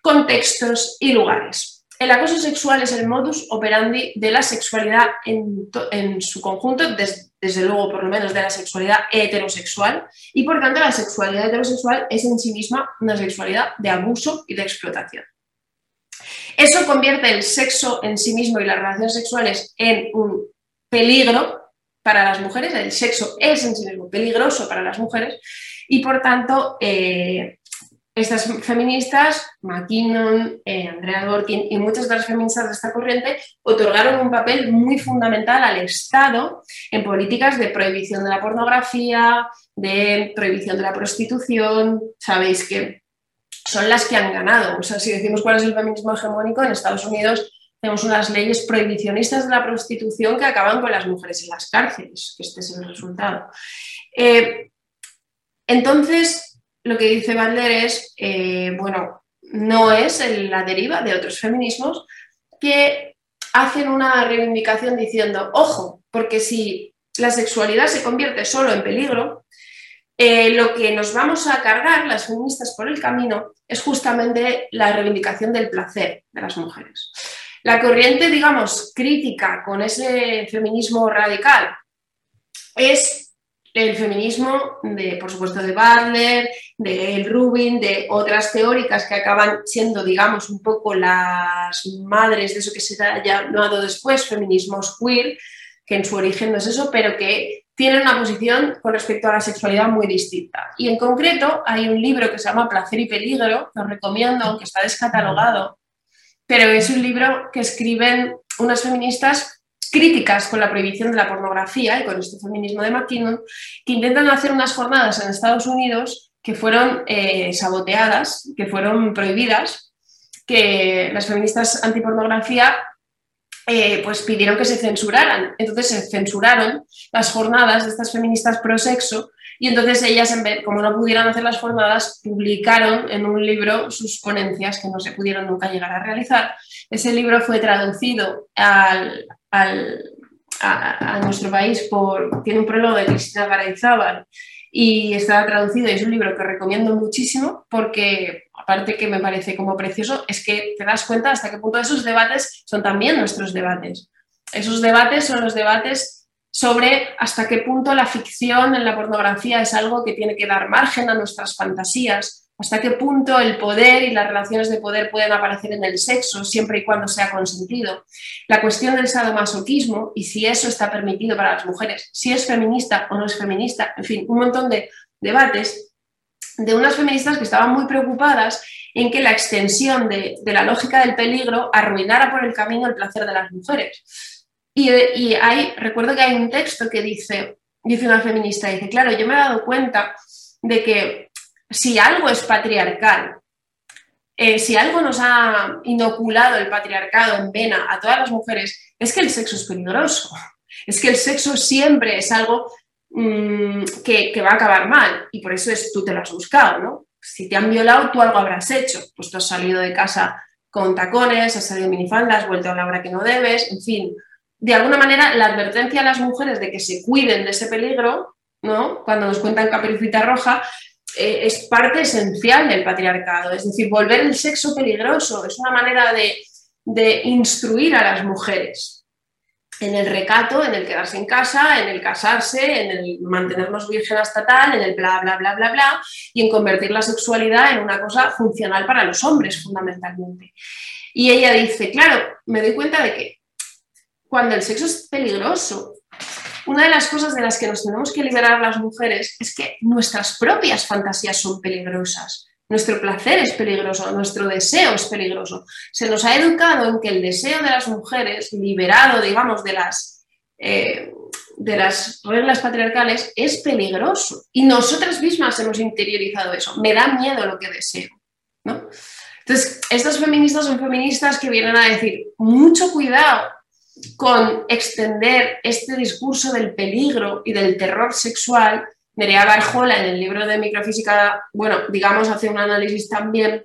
contextos y lugares. El acoso sexual es el modus operandi de la sexualidad en, su conjunto, desde luego por lo menos de la sexualidad heterosexual, y por tanto la sexualidad heterosexual es en sí misma una sexualidad de abuso y de explotación. Eso convierte el sexo en sí mismo y las relaciones sexuales en un peligro para las mujeres, el sexo es en sí mismo peligroso para las mujeres y por tanto eh, estas feministas, McKinnon, eh, Andrea Dworkin y muchas otras feministas de esta corriente otorgaron un papel muy fundamental al Estado en políticas de prohibición de la pornografía, de prohibición de la prostitución. Sabéis que son las que han ganado. O sea, si decimos cuál es el feminismo hegemónico, en Estados Unidos tenemos unas leyes prohibicionistas de la prostitución que acaban con las mujeres en las cárceles, que este es el resultado. Eh, entonces, lo que dice Vander es, eh, bueno, no es la deriva de otros feminismos que hacen una reivindicación diciendo, ojo, porque si la sexualidad se convierte solo en peligro, eh, lo que nos vamos a cargar las feministas por el camino es justamente la reivindicación del placer de las mujeres. La corriente, digamos, crítica con ese feminismo radical es el feminismo de, por supuesto, de Butler, de Rubin, de otras teóricas que acaban siendo, digamos, un poco las madres de eso que se ha llamado después feminismos queer, que en su origen no es eso, pero que tienen una posición con respecto a la sexualidad muy distinta. Y en concreto hay un libro que se llama Placer y Peligro, que os recomiendo, aunque está descatalogado, pero es un libro que escriben unas feministas críticas con la prohibición de la pornografía y con este feminismo de McKinnon, que intentan hacer unas jornadas en Estados Unidos que fueron eh, saboteadas, que fueron prohibidas, que las feministas antipornografía eh, pues pidieron que se censuraran. Entonces se censuraron las jornadas de estas feministas pro sexo y entonces ellas, en vez, como no pudieran hacer las jornadas, publicaron en un libro sus ponencias que no se pudieron nunca llegar a realizar. Ese libro fue traducido al, a, nuestro país por, tiene un prólogo de Cristina Garayzábal y está traducido y es un libro que recomiendo muchísimo porque aparte que me parece como precioso es que te das cuenta hasta qué punto esos debates son también nuestros debates. Esos debates son los debates sobre hasta qué punto la ficción en la pornografía es algo que tiene que dar margen a nuestras fantasías, hasta qué punto el poder y las relaciones de poder pueden aparecer en el sexo siempre y cuando sea consentido. La cuestión del sadomasoquismo y si eso está permitido para las mujeres, si es feminista o no es feminista, en fin, un montón de debates de unas feministas que estaban muy preocupadas en que la extensión de, la lógica del peligro arruinara por el camino el placer de las mujeres. Y, y hay, recuerdo que hay un texto que dice, dice una feminista, dice, claro, yo me he dado cuenta de que si algo es patriarcal, eh, si algo nos ha inoculado el patriarcado en vena a todas las mujeres, es que el sexo es peligroso. Es que el sexo siempre es algo mm, que, va a acabar mal y por eso es tú te lo has buscado, ¿no? Si te han violado, tú algo habrás hecho. Pues tú has salido de casa con tacones, has salido en minifalda, has vuelto a la hora que no debes, en fin. De alguna manera, la advertencia a las mujeres de que se cuiden de ese peligro, ¿no? Cuando nos cuentan Caperucita Roja, eh, es parte esencial del patriarcado. Es decir, volver el sexo peligroso es una manera de, instruir a las mujeres en el recato, en el quedarse en casa, en el casarse, en el mantenernos virgen hasta tal, en el bla, bla, bla, bla, bla, y en convertir la sexualidad en una cosa funcional para los hombres, fundamentalmente. Y ella dice, claro, me doy cuenta de que cuando el sexo es peligroso, una de las cosas de las que nos tenemos que liberar las mujeres es que nuestras propias fantasías son peligrosas. Nuestro placer es peligroso, nuestro deseo es peligroso. Se nos ha educado en que el deseo de las mujeres, liberado, digamos, de las, eh, de las reglas patriarcales, es peligroso. Y nosotras mismas hemos interiorizado eso. Me da miedo lo que deseo. Entonces, estas feministas son feministas que vienen a decir, mucho cuidado, con extender este discurso del peligro y del terror sexual, Nerea Barjola en el libro de microfísica, bueno, digamos, hace un análisis también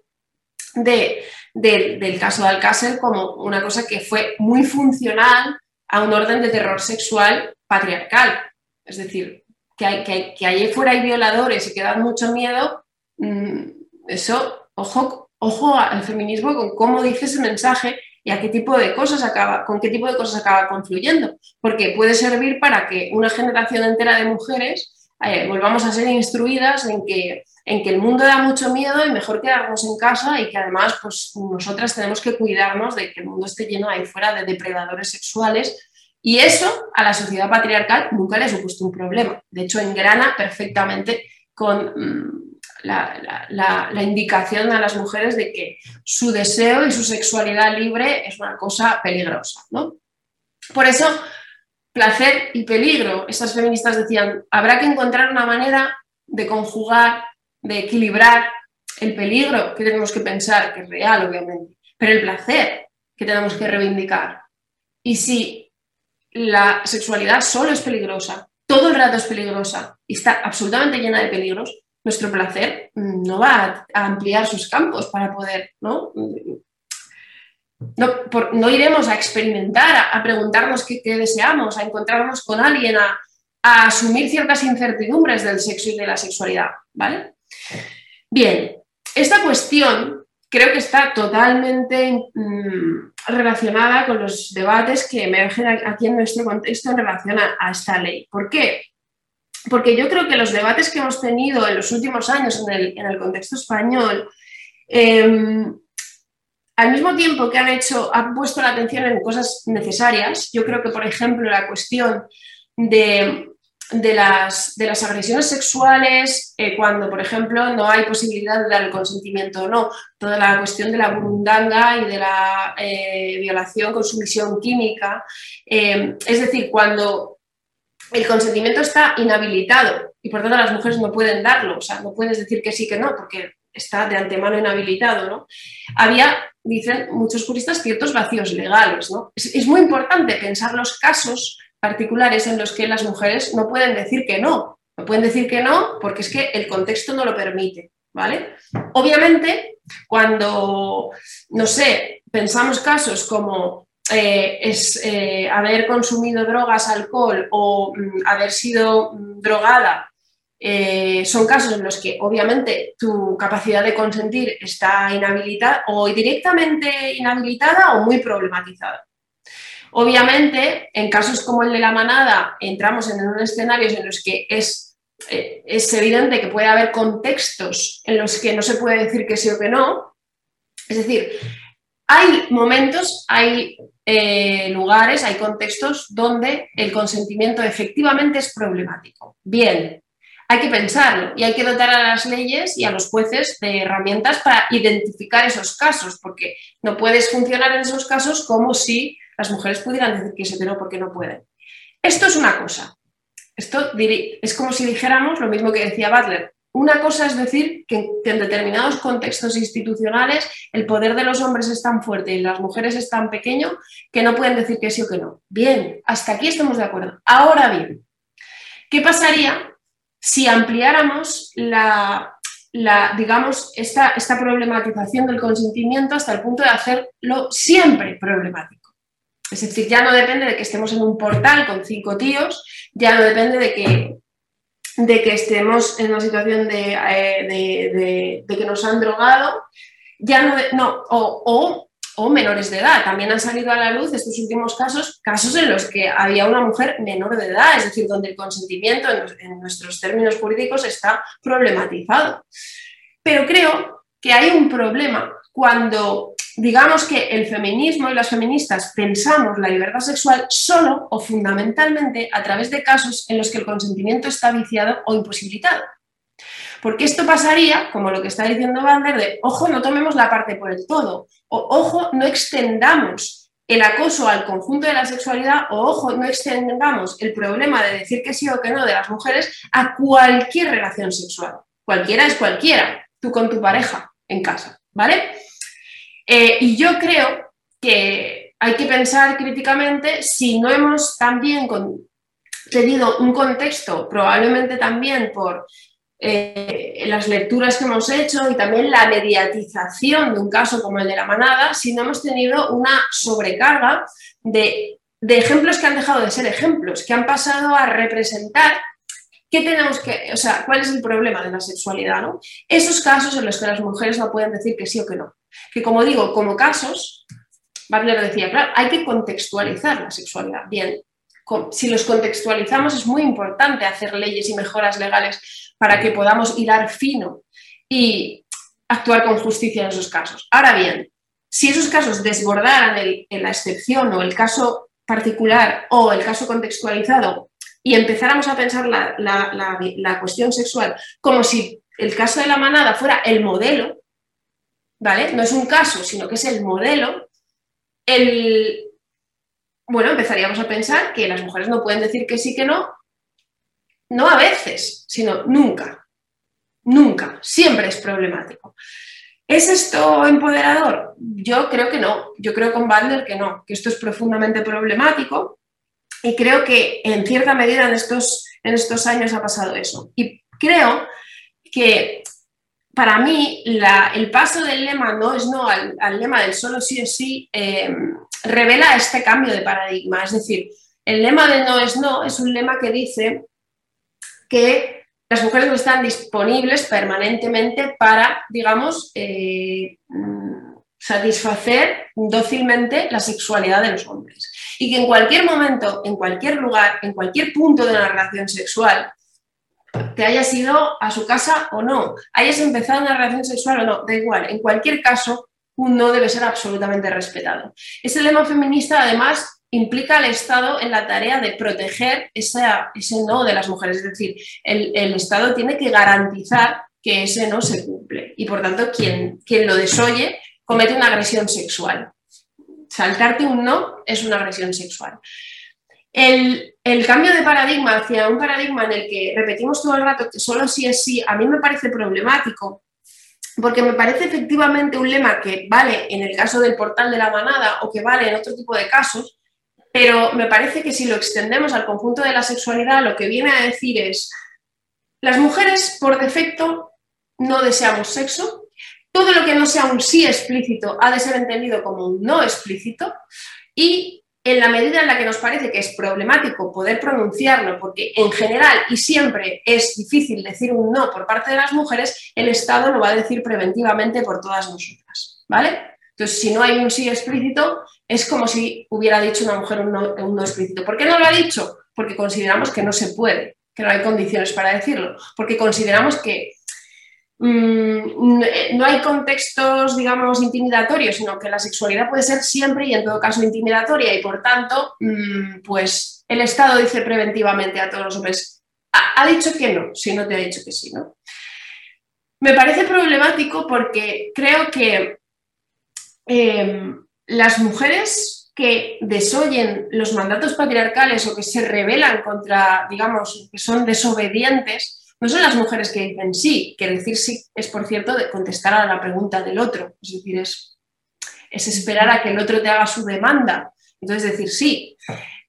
de, del caso de Alcácer como una cosa que fue muy funcional a un orden de terror sexual patriarcal. Es decir, que, hay, que, que allí fuera hay violadores y que dan mucho miedo, mm, eso, ojo, ojo al feminismo con cómo dice ese mensaje y a qué tipo de cosas acaba, con qué tipo de cosas acaba confluyendo, porque puede servir para que una generación entera de mujeres eh, volvamos a ser instruidas en que, en que el mundo da mucho miedo y mejor quedarnos en casa y que además pues, nosotras tenemos que cuidarnos de que el mundo esté lleno ahí fuera de depredadores sexuales y eso a la sociedad patriarcal nunca le supuesto un problema. De hecho, engrana perfectamente con, mm, la, indicación a las mujeres de que su deseo y su sexualidad libre es una cosa peligrosa. ¿no? Por eso, placer y peligro, estas feministas decían, habrá que encontrar una manera de conjugar, de equilibrar el peligro que tenemos que pensar, que es real, obviamente, pero el placer que tenemos que reivindicar. Y si la sexualidad solo es peligrosa, todo el rato es peligrosa y está absolutamente llena de peligros, nuestro placer no va a, ampliar sus campos para poder, ¿no? No, iremos a experimentar, a, preguntarnos qué, deseamos, a encontrarnos con alguien, a, asumir ciertas incertidumbres del sexo y de la sexualidad, ¿vale? Bien, esta cuestión creo que está totalmente mm, relacionada con los debates que emergen aquí en nuestro contexto en relación a esta ley. ¿Por qué? porque yo creo que los debates que hemos tenido en los últimos años en el, contexto español, em, al mismo tiempo que han hecho, han puesto la atención en cosas necesarias, yo creo que, por ejemplo, la cuestión de las agresiones sexuales eh, cuando, por ejemplo, no hay posibilidad de dar el consentimiento o no. Toda la cuestión de la burundanga y de la eh, violación con sumisión química. Eh, es decir, cuando el consentimiento está inhabilitado y por tanto las mujeres no pueden darlo, o sea, no puedes decir que sí, que no, porque está de antemano inhabilitado, ¿no? Había, dicen muchos juristas, ciertos vacíos legales, ¿no? Es, muy importante pensar los casos particulares en los que las mujeres no pueden decir que no. No pueden decir que no porque es que el contexto no lo permite, ¿vale? Obviamente, cuando, no sé, pensamos casos como eh, es eh, haber consumido drogas, alcohol o mm, haber sido mm, drogada, eh, son casos en los que obviamente tu capacidad de consentir está inhabilitada o directamente inhabilitada o muy problematizada. Obviamente, en casos como el de la manada, entramos en unos escenarios en los que es, eh, es evidente que puede haber contextos en los que no se puede decir que sí o que no. Es decir, hay momentos, hay eh, lugares, hay contextos donde el consentimiento efectivamente es problemático. Bien, hay que pensarlo y hay que dotar a las leyes y a los jueces de herramientas para identificar esos casos, porque no puedes funcionar en esos casos como si las mujeres pudieran decir que sí, pero porque no pueden. Esto es una cosa. Esto es como si dijéramos lo mismo que decía Butler. Una cosa es decir que, en determinados contextos institucionales el poder de los hombres es tan fuerte y las mujeres es tan pequeño que no pueden decir que sí o que no. Bien, hasta aquí estamos de acuerdo. Ahora bien, ¿qué pasaría si ampliáramos la, digamos, esta, esta problematización del consentimiento hasta el punto de hacerlo siempre problemático? Es decir, ya no depende de que estemos en un portal con cinco tíos, ya no depende de que, de que estemos en una situación de, eh, que nos han drogado, ya no, no o, menores de edad. También han salido a la luz estos últimos casos, casos en los que había una mujer menor de edad, es decir, donde el consentimiento en nuestros términos jurídicos está problematizado. Pero creo que hay un problema cuando digamos que el feminismo y las feministas pensamos la libertad sexual solo o fundamentalmente a través de casos en los que el consentimiento está viciado o imposibilitado. Porque esto pasaría, como lo que está diciendo Vander, de ojo, no tomemos la parte por el todo, o ojo, no extendamos el acoso al conjunto de la sexualidad, o ojo, no extendamos el problema de decir que sí o que no de las mujeres a cualquier relación sexual. Cualquiera es cualquiera, tú con tu pareja en casa, ¿vale? Eh, y yo creo que hay que pensar críticamente si no hemos también tenido un contexto, probablemente también por eh, las lecturas que hemos hecho y también la mediatización de un caso como el de la manada, si no hemos tenido una sobrecarga de, de ejemplos que han dejado de ser ejemplos, que han pasado a representar ¿Qué tenemos que, o sea, cuál es el problema de la sexualidad? ¿no? Esos casos en los que las mujeres no pueden decir que sí o que no que como digo, como casos, Butler decía, claro, hay que contextualizar la sexualidad. Bien, si los contextualizamos es muy importante hacer leyes y mejoras legales para que podamos hilar fino y actuar con justicia en esos casos. Ahora bien, si esos casos desbordaran en la excepción o el caso particular o el caso contextualizado y empezáramos a pensar la, la cuestión sexual como si el caso de la manada fuera el modelo, ¿vale? No es un caso, sino que es el modelo, el, bueno, empezaríamos a pensar que las mujeres no pueden decir que sí, que no, no a veces, sino nunca, nunca, siempre es problemático. ¿Es esto empoderador? Yo creo que no, yo creo con Butler que no, que esto es profundamente problemático y creo que en cierta medida en estos, en estos años ha pasado eso. Y creo que para mí el paso del lema no es no al, lema del solo sí es sí eh, revela este cambio de paradigma. Es decir, el lema de no es no es un lema que dice que las mujeres no están disponibles permanentemente para, digamos, eh, satisfacer dócilmente la sexualidad de los hombres. Y que en cualquier momento, en cualquier lugar, en cualquier punto de una relación sexual, te hayas ido a su casa o no, hayas empezado una relación sexual o no, da igual, en cualquier caso, un no debe ser absolutamente respetado. Ese lema feminista, además, implica al Estado en la tarea de proteger ese no de las mujeres. Es decir, el, Estado tiene que garantizar que ese no se cumple. Y por tanto, quien, quien lo desoye comete una agresión sexual. Saltarte un no es una agresión sexual. El, el, cambio de paradigma hacia un paradigma en el que repetimos todo el rato que solo sí es sí, a mí me parece problemático, porque me parece efectivamente un lema que vale en el caso del portal de la manada o que vale en otro tipo de casos, pero me parece que si lo extendemos al conjunto de la sexualidad, lo que viene a decir es, las mujeres por defecto no deseamos sexo, todo lo que no sea un sí explícito ha de ser entendido como un no explícito y en la medida en la que nos parece que es problemático poder pronunciarlo, porque en general y siempre es difícil decir un no por parte de las mujeres, el Estado lo va a decir preventivamente por todas nosotras, ¿vale? Entonces, si no hay un sí explícito, es como si hubiera dicho una mujer un no, explícito. ¿Por qué no lo ha dicho? Porque consideramos que no se puede, que no hay condiciones para decirlo, porque consideramos que mm, no hay contextos, digamos, intimidatorios, sino que la sexualidad puede ser siempre y en todo caso intimidatoria y por tanto, mm, pues el Estado dice preventivamente a todos los hombres, ha, ha dicho que no, si no te ha dicho que sí, ¿no? Me parece problemático porque creo que Em, las mujeres que desoyen los mandatos patriarcales o que se rebelan contra, digamos, que son desobedientes, no son las mujeres que dicen sí, que decir sí es, por cierto, de contestar a la pregunta del otro, es decir, es, es esperar a que el otro te haga su demanda, entonces decir sí.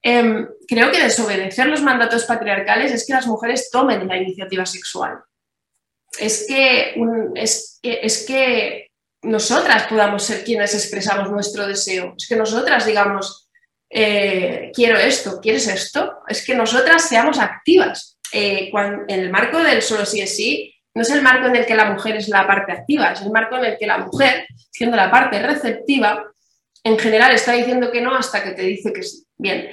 Em, creo que desobedecer los mandatos patriarcales es que las mujeres tomen la iniciativa sexual. Es que, es que nosotras podamos ser quienes expresamos nuestro deseo. Es que nosotras digamos, eh, quiero esto, ¿quieres esto? Es que nosotras seamos activas. Eh, en el marco del solo sí es sí, no es el marco en el que la mujer es la parte activa, es el marco en el que la mujer, siendo la parte receptiva, en general está diciendo que no hasta que te dice que sí. Bien,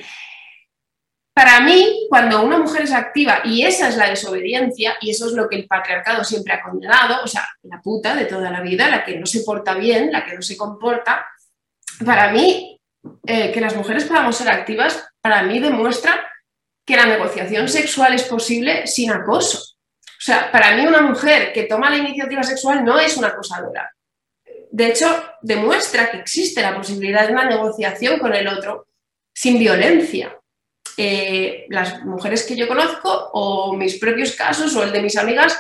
para mí, cuando una mujer es activa, y esa es la desobediencia, y eso es lo que el patriarcado siempre ha condenado, o sea, la puta de toda la vida, la que no se porta bien, la que no se comporta, para mí, eh, que las mujeres podamos ser activas, para mí demuestra que la negociación sexual es posible sin acoso. O sea, para mí una mujer que toma la iniciativa sexual no es una acosadora. De hecho, demuestra que existe la posibilidad de una negociación con el otro sin violencia. Eh, las mujeres que yo conozco o mis propios casos o el de mis amigas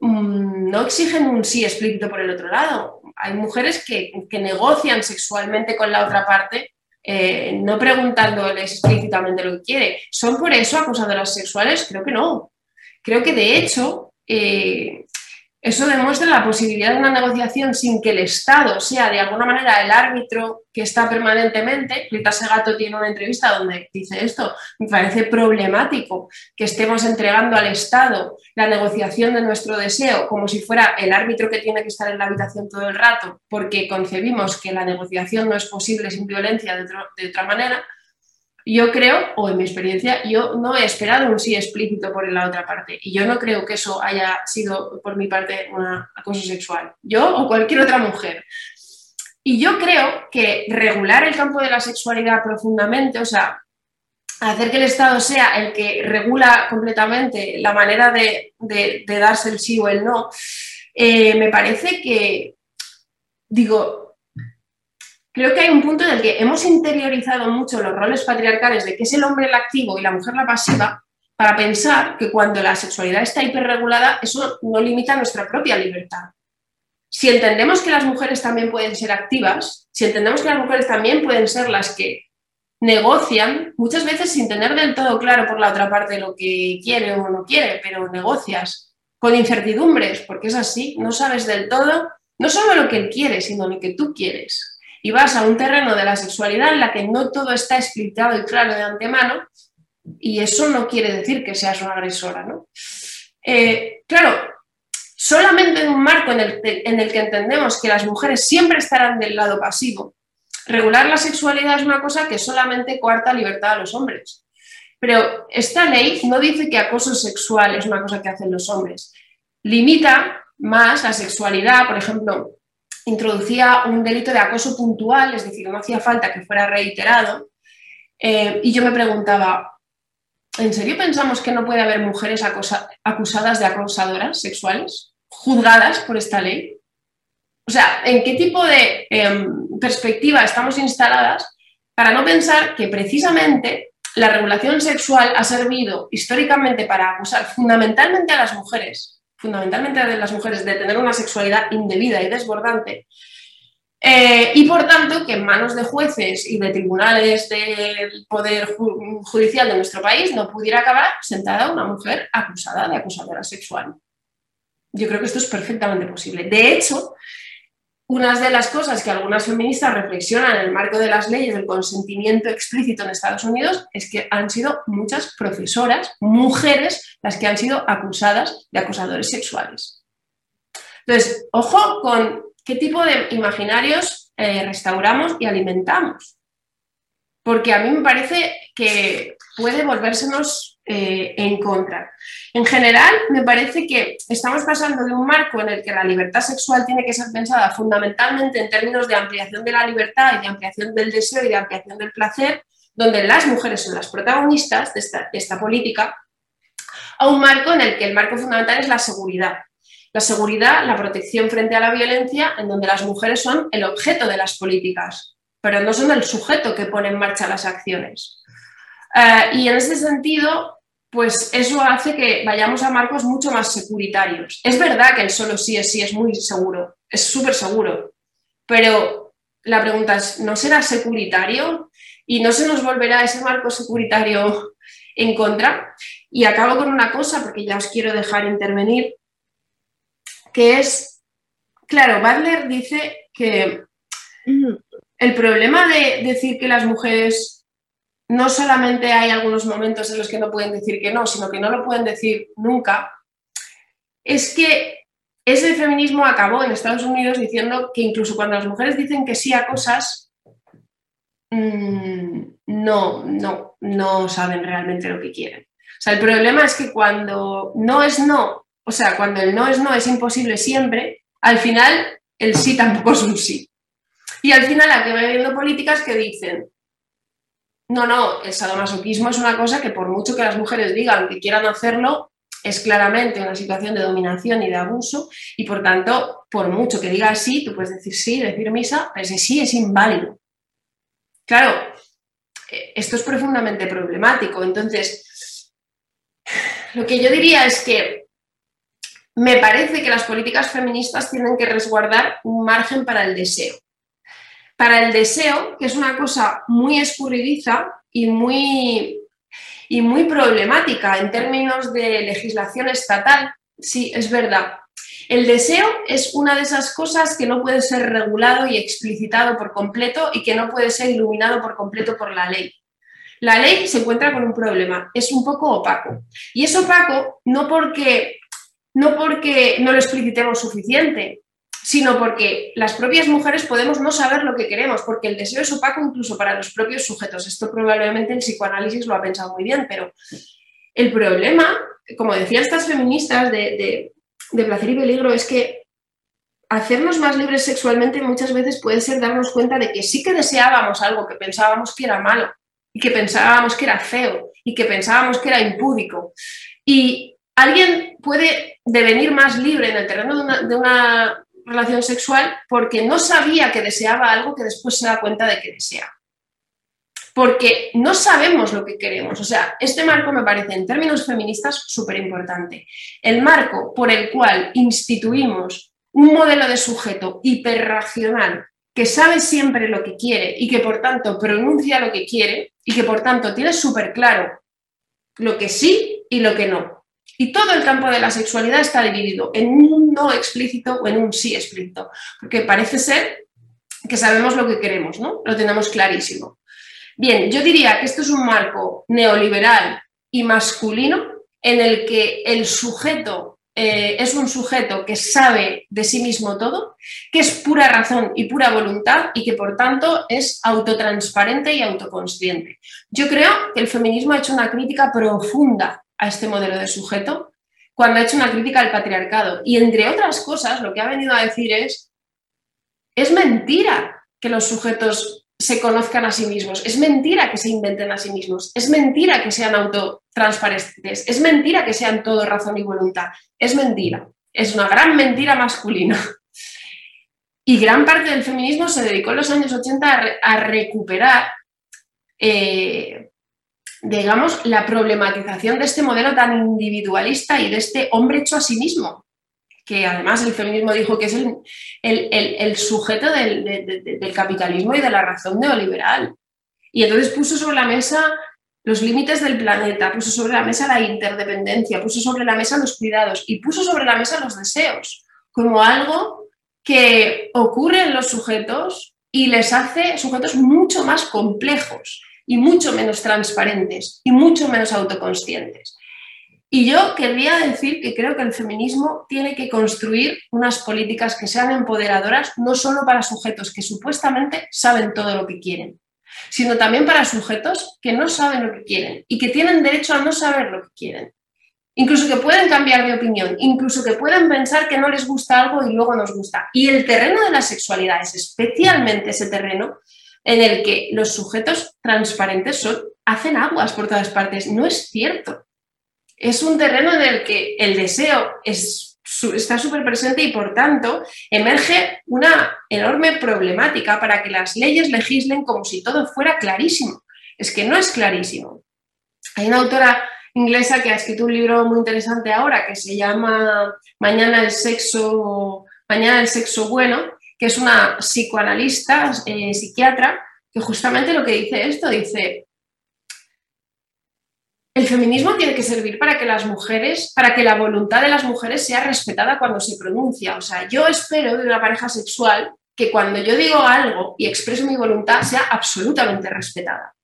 mm, no exigen un sí explícito por el otro lado. Hay mujeres que, negocian sexualmente con la otra parte eh, no preguntándoles explícitamente lo que quiere. ¿Son por eso acosadoras sexuales? Creo que no. Creo que de hecho eh, eso demuestra la posibilidad de una negociación sin que el Estado sea de alguna manera el árbitro que está permanentemente. Rita Segato tiene una entrevista donde dice esto. Me parece problemático que estemos entregando al Estado la negociación de nuestro deseo como si fuera el árbitro que tiene que estar en la habitación todo el rato, porque concebimos que la negociación no es posible sin violencia de, de otra manera. Yo creo, o en mi experiencia, yo no he esperado un sí explícito por la otra parte. Y yo no creo que eso haya sido por mi parte un acoso sexual. Yo o cualquier otra mujer. Y yo creo que regular el campo de la sexualidad profundamente, o sea, hacer que el Estado sea el que regula completamente la manera de, darse el sí o el no, eh, me parece que, digo, creo que hay un punto en el que hemos interiorizado mucho los roles patriarcales de que es el hombre el activo y la mujer la pasiva, para pensar que cuando la sexualidad está hiperregulada, eso no limita nuestra propia libertad. Si entendemos que las mujeres también pueden ser activas, si entendemos que las mujeres también pueden ser las que negocian, muchas veces sin tener del todo claro por la otra parte lo que quiere o no quiere, pero negocias con incertidumbres, porque es así, no sabes del todo, no solo lo que él quiere, sino lo que tú quieres y vas a un terreno de la sexualidad en la que no todo está explicado y claro de antemano, y eso no quiere decir que seas una agresora, ¿no? Eh, claro, solamente en un marco en el, en el que entendemos que las mujeres siempre estarán del lado pasivo, regular la sexualidad es una cosa que solamente coarta libertad a los hombres. Pero esta ley no dice que acoso sexual es una cosa que hacen los hombres. Limita más la sexualidad, por ejemplo, introducía un delito de acoso puntual, es decir, no hacía falta que fuera reiterado, Eh, y yo me preguntaba, ¿en serio pensamos que no puede haber mujeres acusadas de acosadoras sexuales, juzgadas por esta ley? O sea, ¿en qué tipo de em, perspectiva estamos instaladas para no pensar que precisamente la regulación sexual ha servido históricamente para acusar fundamentalmente a las mujeres, fundamentalmente a las mujeres de tener una sexualidad indebida y desbordante, eh, y por tanto que en manos de jueces y de tribunales del Poder Judicial de nuestro país no pudiera acabar sentada una mujer acusada de acusadora sexual. Yo creo que esto es perfectamente posible. De hecho, una de las cosas que algunas feministas reflexionan en el marco de las leyes del consentimiento explícito en Estados Unidos es que han sido muchas profesoras, mujeres, las que han sido acusadas de acosadores sexuales. Entonces, ojo con qué tipo de imaginarios eh, restauramos y alimentamos. Porque a mí me parece que puede volvérsenos eh, en contra. En general, me parece que estamos pasando de un marco en el que la libertad sexual tiene que ser pensada fundamentalmente en términos de ampliación de la libertad y de ampliación del deseo y de ampliación del placer, donde las mujeres son las protagonistas de esta, de esta política, a un marco en el que el marco fundamental es la seguridad. La seguridad, la protección frente a la violencia, en donde las mujeres son el objeto de las políticas, pero no son el sujeto que pone en marcha las acciones. Eh, y en ese sentido, pues eso hace que vayamos a marcos mucho más securitarios. Es verdad que el solo sí es sí es muy seguro, es súper seguro, pero la pregunta es, ¿no será securitario? ¿Y no se nos volverá ese marco securitario en contra? Y acabo con una cosa, porque ya os quiero dejar intervenir, que es, claro, Butler dice que el problema de decir que las mujeres no solamente hay algunos momentos en los que no pueden decir que no, sino que no lo pueden decir nunca, es que ese feminismo acabó en Estados Unidos diciendo que incluso cuando las mujeres dicen que sí a cosas, mm, no, no, no saben realmente lo que quieren. O sea, el problema es que cuando no es no, o sea, cuando el no es no es imposible siempre, al final el sí tampoco es un sí. Y al final va habiendo políticas que dicen, no, no, el sadomasoquismo es una cosa que por mucho que las mujeres digan que quieran hacerlo, es claramente una situación de dominación y de abuso y por tanto, por mucho que digas sí, tú puedes decir sí, decir misa, pero ese sí es inválido. Claro, eh, esto es profundamente problemático. Entonces, lo que yo diría es que me parece que las políticas feministas tienen que resguardar un margen para el deseo para el deseo, que es una cosa muy escurridiza y muy, y muy problemática en términos de legislación estatal. Sí, es verdad. El deseo es una de esas cosas que no puede ser regulado y explicitado por completo y que no puede ser iluminado por completo por la ley. La ley se encuentra con un problema, es un poco opaco. Y es opaco no porque no, porque no lo explicitemos suficiente, sino porque las propias mujeres podemos no saber lo que queremos, porque el deseo es opaco incluso para los propios sujetos. Esto probablemente el psicoanálisis lo ha pensado muy bien, pero el problema, como decían estas feministas de, placer y peligro, es que hacernos más libres sexualmente muchas veces puede ser darnos cuenta de que sí que deseábamos algo que pensábamos que era malo y que pensábamos que era feo y que pensábamos que era impúdico. Y alguien puede devenir más libre en el terreno de una relación sexual porque no sabía que deseaba algo que después se da cuenta de que desea. Porque no sabemos lo que queremos. O sea, este marco me parece en términos feministas súper importante. El marco por el cual instituimos un modelo de sujeto hiperracional que sabe siempre lo que quiere y que por tanto pronuncia lo que quiere y que por tanto tiene súper claro lo que sí y lo que no. Y todo el campo de la sexualidad está dividido en un no explícito o en un sí explícito, porque parece ser que sabemos lo que queremos, ¿no? Lo tenemos clarísimo. Bien, yo diría que esto es un marco neoliberal y masculino en el que el sujeto eh, es un sujeto que sabe de sí mismo todo, que es pura razón y pura voluntad y que por tanto es autotransparente y autoconsciente. Yo creo que el feminismo ha hecho una crítica profunda a este modelo de sujeto cuando ha hecho una crítica al patriarcado. Y entre otras cosas, lo que ha venido a decir es, es mentira que los sujetos se conozcan a sí mismos, es mentira que se inventen a sí mismos, es mentira que sean autotransparentes, es mentira que sean todo razón y voluntad, es mentira, es una gran mentira masculina. Y gran parte del feminismo se dedicó en los años 80 a, recuperar, eh, digamos, la problematización de este modelo tan individualista y de este hombre hecho a sí mismo, que además el feminismo dijo que es el, sujeto del, capitalismo y de la razón neoliberal. Y entonces puso sobre la mesa los límites del planeta, puso sobre la mesa la interdependencia, puso sobre la mesa los cuidados y puso sobre la mesa los deseos como algo que ocurre en los sujetos y les hace sujetos mucho más complejos y mucho menos transparentes y mucho menos autoconscientes. Y yo querría decir que creo que el feminismo tiene que construir unas políticas que sean empoderadoras no solo para sujetos que supuestamente saben todo lo que quieren, sino también para sujetos que no saben lo que quieren y que tienen derecho a no saber lo que quieren. Incluso que pueden cambiar de opinión, incluso que pueden pensar que no les gusta algo y luego nos gusta. Y el terreno de la sexualidad es especialmente ese terreno en el que los sujetos transparentes son, hacen aguas por todas partes. No es cierto es un terreno en el que el deseo está súper presente y por tanto emerge una enorme problemática para que las leyes legislen como si todo fuera clarísimo. Es que no es clarísimo. Hay una autora inglesa que ha escrito un libro muy interesante ahora que se llama Mañana el sexo, Mañana el sexo bueno, que es una psicoanalista, eh, psiquiatra, que justamente lo que dice esto, dice, el feminismo tiene que servir para que las mujeres, para que la voluntad de las mujeres sea respetada cuando se pronuncia. O sea, yo espero de una pareja sexual que cuando yo digo algo y expreso mi voluntad sea absolutamente respetada.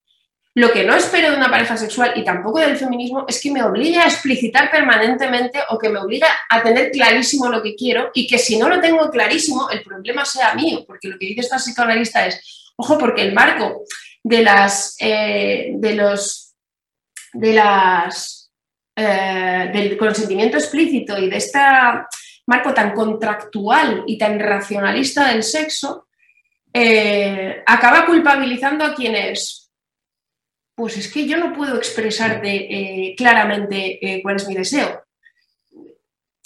Lo que no espero de una pareja sexual y tampoco del feminismo es que me obligue a explicitar permanentemente o que me obligue a tener clarísimo lo que quiero y que si no lo tengo clarísimo el problema sea mío, porque lo que dice esta psicoanalista es, ojo, porque el marco de, las, eh, de los de las, eh, del consentimiento explícito y de este marco tan contractual y tan racionalista del sexo, eh, acaba culpabilizando a quienes, pues es que yo no puedo expresarte eh, claramente cuál es mi deseo.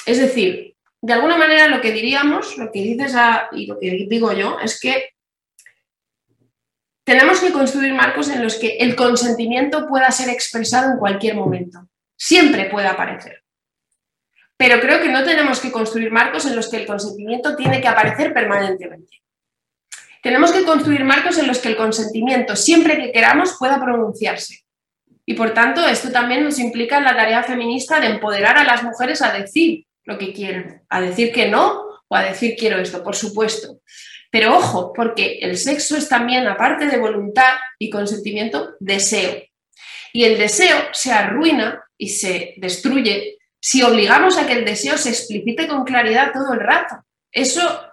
Es decir, de alguna manera lo que diríamos, lo que dices y lo que digo yo, es que tenemos que construir marcos en los que el consentimiento pueda ser expresado en cualquier momento. Siempre puede aparecer. Pero creo que no tenemos que construir marcos en los que el consentimiento tiene que aparecer permanentemente. Tenemos que construir marcos en los que el consentimiento, siempre que queramos, pueda pronunciarse. Y por tanto, esto también nos implica la tarea feminista de empoderar a las mujeres a decir lo que quieren, a decir que no o a decir quiero esto, por supuesto. Pero ojo, porque el sexo es también, aparte de voluntad y consentimiento, deseo. Y el deseo se arruina y se destruye si obligamos a que el deseo se explicite con claridad todo el rato. Eso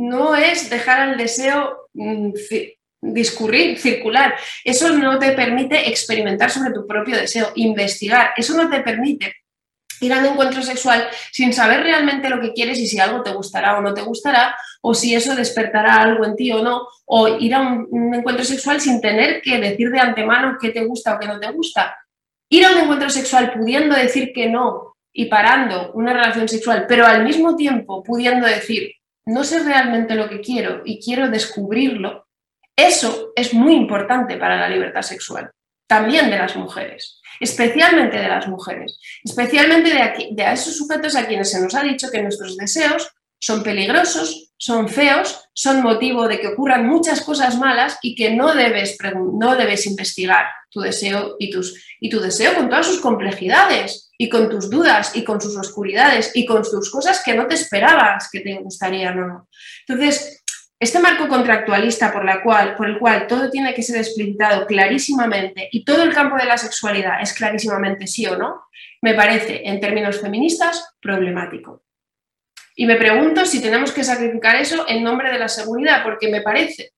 no es dejar al deseo mm, discurrir, circular. Eso no te permite experimentar sobre tu propio deseo, investigar. Eso no te permite ir a un encuentro sexual sin saber realmente lo que quieres y si algo te gustará o no te gustará, o si eso despertará algo en ti o no, o ir a un, encuentro sexual sin tener que decir de antemano qué te gusta o qué no te gusta. Ir a un encuentro sexual pudiendo decir que no y parando una relación sexual, pero al mismo tiempo pudiendo decir, no sé realmente lo que quiero y quiero descubrirlo, eso es muy importante para la libertad sexual, también de las mujeres especialmente de las mujeres, especialmente de, a esos sujetos a quienes se nos ha dicho que nuestros deseos son peligrosos, son feos, son motivo de que ocurran muchas cosas malas y que no debes, no debes investigar tu deseo y, tus, y tu deseo con todas sus complejidades y con tus dudas y con sus oscuridades y con sus cosas que no te esperabas que te gustarían o no. Entonces, este marco contractualista por, la cual, por el cual todo tiene que ser explicitado clarísimamente y todo el campo de la sexualidad es clarísimamente sí o no, me parece, en términos feministas, problemático. Y me pregunto si tenemos que sacrificar eso en nombre de la seguridad, porque me parece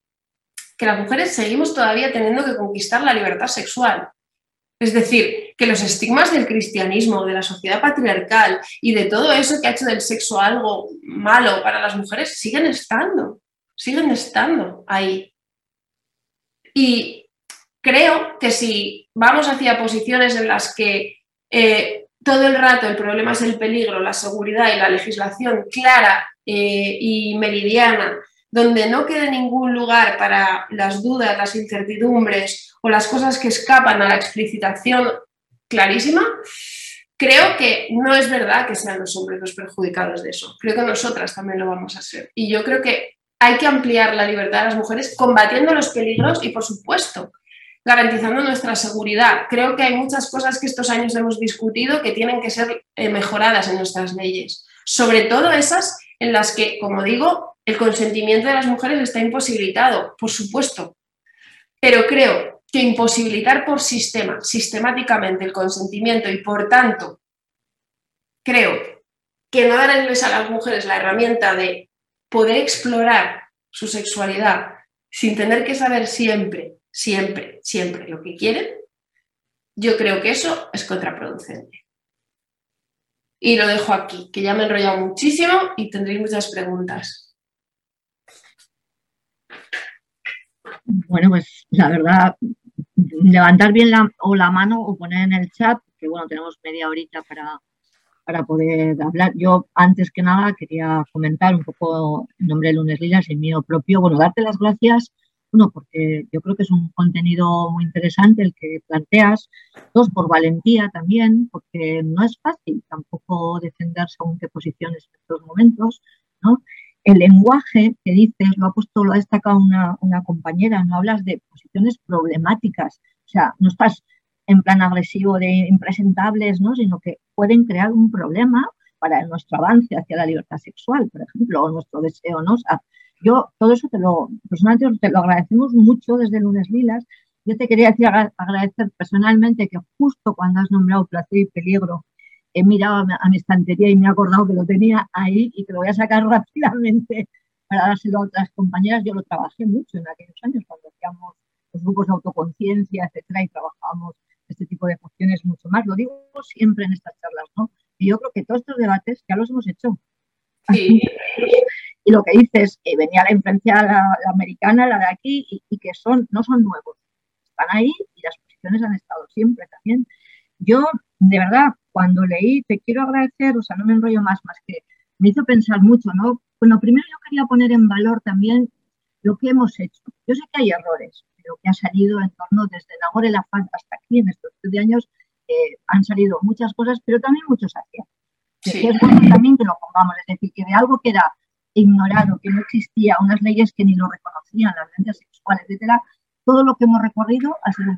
que las mujeres seguimos todavía teniendo que conquistar la libertad sexual. Es decir, que los estigmas del cristianismo, de la sociedad patriarcal y de todo eso que ha hecho del sexo algo malo para las mujeres siguen estando siguen estando ahí. Y creo que si vamos hacia posiciones en las que eh, todo el rato el problema es el peligro, la seguridad y la legislación clara eh, y meridiana, donde no quede ningún lugar para las dudas, las incertidumbres o las cosas que escapan a la explicitación clarísima, creo que no es verdad que sean los hombres los perjudicados de eso. Creo que nosotras también lo vamos a ser. Y yo creo que hay que ampliar la libertad de las mujeres combatiendo los peligros y, por supuesto, garantizando nuestra seguridad. Creo que hay muchas cosas que estos años hemos discutido que tienen que ser eh, mejoradas en nuestras leyes, sobre todo esas en las que, como digo, el consentimiento de las mujeres está imposibilitado, por supuesto. Pero creo que imposibilitar por sistema, sistemáticamente el consentimiento y por tanto, creo que no darles a las mujeres la herramienta de poder explorar su sexualidad sin tener que saber siempre, siempre, siempre lo que quieren, yo creo que eso es contraproducente. Y lo dejo aquí, que ya me he enrollado muchísimo y tendréis muchas preguntas. Bueno, pues la verdad, levantar bien la, o la mano o poner en el chat, que bueno, tenemos media horita para, para poder hablar. Yo, antes que nada, quería comentar un poco en nombre de Lunes Lilas y mío propio, bueno, darte las gracias, uno, porque yo creo que es un contenido muy interesante el que planteas, dos, por valentía también, porque no es fácil tampoco defender según qué posiciones en estos momentos, ¿no? El lenguaje que dices, lo ha puesto, lo ha destacado una, compañera, no hablas de posiciones problemáticas, o sea, no estás en plan agresivo de impresentables, ¿no? sino que pueden crear un problema para nuestro avance hacia la libertad sexual, por ejemplo, o nuestro deseo. ¿no? yo todo eso te lo, personalmente te lo agradecemos mucho desde Lunes Lilas. Yo te quería decir, agradecer personalmente que justo cuando has nombrado placer y peligro, he mirado a mi estantería y me he acordado que lo tenía ahí y que lo voy a sacar rápidamente para dárselo a otras compañeras. Yo lo trabajé mucho en aquellos años cuando hacíamos los grupos de autoconciencia, etcétera, y trabajábamos este tipo de cuestiones mucho más. Lo digo siempre en estas charlas, ¿no? Y yo creo que todos estos debates ya los hemos hecho. Sí. y lo que dices, que venía la influencia la, americana, la de aquí, y, que son, no son nuevos. Están ahí y las posiciones han estado siempre también. Yo, de verdad, cuando leí, te quiero agradecer, o sea, no me enrollo más, más que me hizo pensar mucho, ¿no? Bueno, primero yo quería poner en valor también lo que hemos hecho. Yo sé que hay errores, pero que ha salido en torno desde Nagore La Faz hasta aquí, en estos de años, eh, han salido muchas cosas, pero también muchos aciertos. Sí. Es bueno también que lo pongamos, es decir, que de algo que era ignorado, que no existía, unas leyes que ni lo reconocían, las violencias sexuales, etcétera, todo lo que hemos recorrido ha sido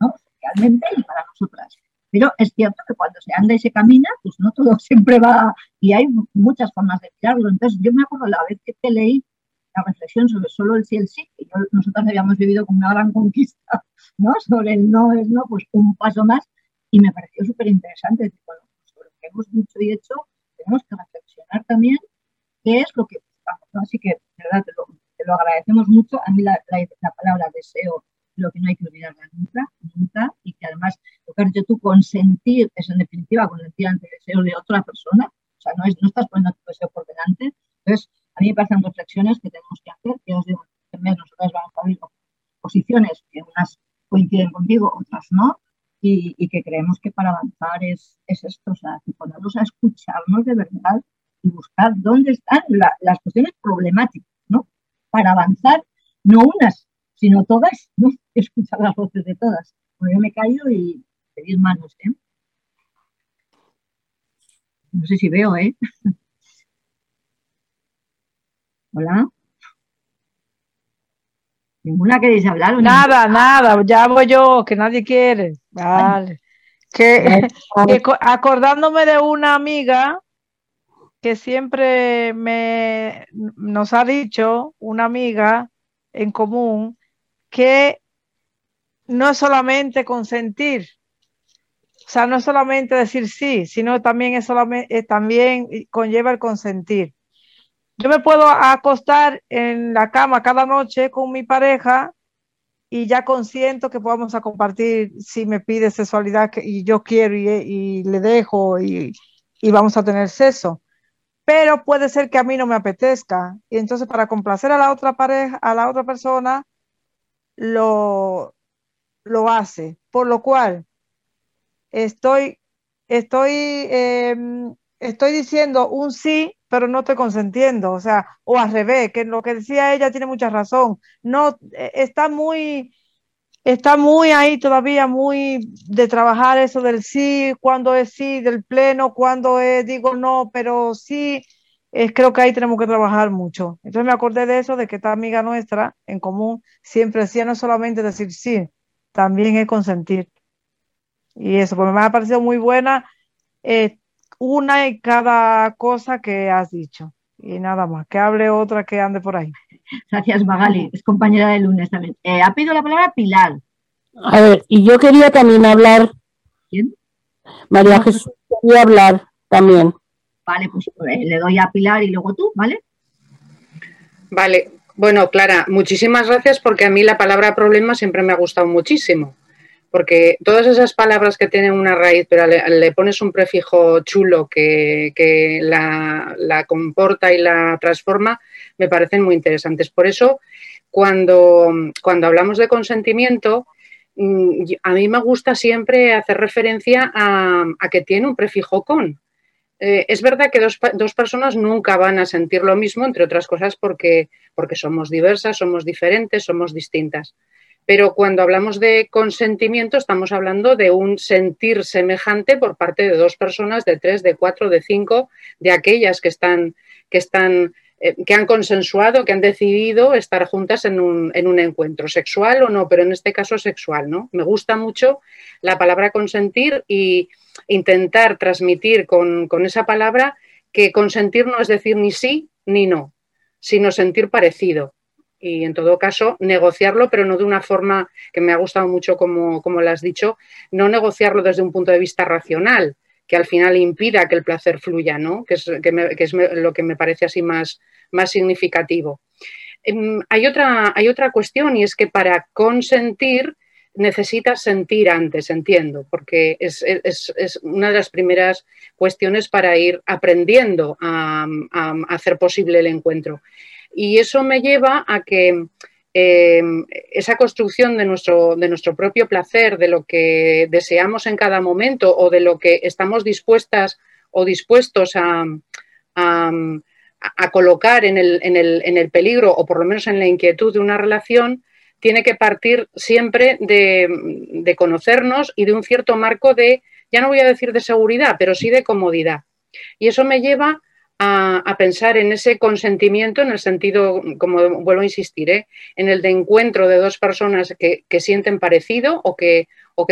¿no? socialmente y para nosotras. Pero es cierto que cuando se anda y se camina, pues no todo siempre va, y hay muchas formas de mirarlo. Entonces, yo me acuerdo la vez que te leí la reflexión sobre solo el sí, el sí, que nosotros habíamos vivido como una gran conquista, ¿no? Sobre el no es no, pues un paso más, y me pareció súper interesante. Bueno, sobre lo que hemos dicho y hecho, tenemos que reflexionar también qué es lo que. Así que, de verdad, te lo, agradecemos mucho. A mí la, la, palabra deseo lo que no hay que olvidarla nunca, nunca, y que además, lo que has dicho tú, consentir es en definitiva consentir ante el deseo de otra persona, o sea, no, es, no estás poniendo tu deseo por delante. Entonces, a mí me parecen reflexiones que tenemos que hacer, que os digo, que nosotros vamos a abrir posiciones que unas coinciden contigo, otras no, y, que creemos que para avanzar es, es esto, o sea, que ponernos a escucharnos de verdad y buscar dónde están las cuestiones problemáticas, ¿no? Para avanzar, no unas, sino todas, ¿no? Escuchar las voces de todas. Bueno, yo me callo y pedir manos, ¿eh? No sé si veo, ¿eh? Hola. ¿Ninguna queréis hablar? Nada, nada, ya voy yo, que nadie quiere. Vale. Que, acordándome de una amiga que siempre me nos ha dicho, una amiga en común, que no es solamente consentir, o sea, no es solamente decir sí, sino también es solamente, también conlleva el consentir. Yo me puedo acostar en la cama cada noche con mi pareja y ya consiento que podamos a compartir si me pide sexualidad y yo quiero y, le dejo y, y, vamos a tener sexo. Pero puede ser que a mí no me apetezca y entonces para complacer a la otra pareja, a la otra persona, lo, lo hace. Por lo cual, estoy, estoy, em, estoy diciendo un sí, pero no estoy consentiendo. O sea, o al revés, que lo que decía ella tiene mucha razón. No, e, está muy, está muy ahí todavía, muy de trabajar eso del sí, cuando es sí, del pleno, cuando es digo no, pero sí, es, creo que ahí tenemos que trabajar mucho. Entonces me acordé de eso, de que esta amiga nuestra en común siempre decía no solamente decir sí, también es consentir. Y eso, pues me ha parecido muy buena eh, una y cada cosa que has dicho. Y nada más, que hable otra que ande por ahí. Gracias, Magali. Es compañera de lunes también. Eh, ha pedido la palabra Pilar. A ver, y yo quería también hablar. ¿Quién? María Jesús quería hablar también. Vale, pues eh, le doy a Pilar y luego tú, ¿vale? Vale. Bueno, Clara, muchísimas gracias porque a mí la palabra problema siempre me ha gustado muchísimo. Porque todas esas palabras que tienen una raíz, pero le, pones un prefijo chulo que, que la, la comporta y la transforma, me parecen muy interesantes. Por eso, cuando, cuando hablamos de consentimiento, mm, a mí me gusta siempre hacer referencia a, que tiene un prefijo con. Eh, es verdad que dos, dos, personas nunca van a sentir lo mismo, entre otras cosas porque, porque somos diversas, somos diferentes, somos distintas. Pero cuando hablamos de consentimiento estamos hablando de un sentir semejante por parte de dos personas, de tres, de cuatro, de cinco, de aquellas que están, que están eh, que han consensuado, que han decidido estar juntas en un, en un, encuentro, sexual o no, pero en este caso sexual, ¿no? Me gusta mucho la palabra consentir y intentar transmitir con, con esa palabra que consentir no es decir ni sí ni no, sino sentir parecido y en todo caso negociarlo, pero no de una forma que me ha gustado mucho como, como lo has dicho, no negociarlo desde un punto de vista racional, que al final impida que el placer fluya, ¿no? que, es, que, es lo que me parece así más, más significativo. Em, hay, otra, hay otra cuestión y es que para consentir necesitas sentir antes, entiendo, porque es, una de las primeras cuestiones para ir aprendiendo a, a hacer posible el encuentro. Y eso me lleva a que eh, esa construcción de nuestro, de nuestro propio placer, de lo que deseamos en cada momento o de lo que estamos dispuestas o dispuestos a, a, colocar en el, en, el, en el, peligro o por lo menos en la inquietud de una relación, tiene que partir siempre de, conocernos y de un cierto marco de, ya no voy a decir de seguridad, pero sí de comodidad. Y eso me lleva a, pensar en ese consentimiento, en el sentido, como vuelvo a insistir, ¿eh? en el de encuentro de dos personas que, sienten parecido o que,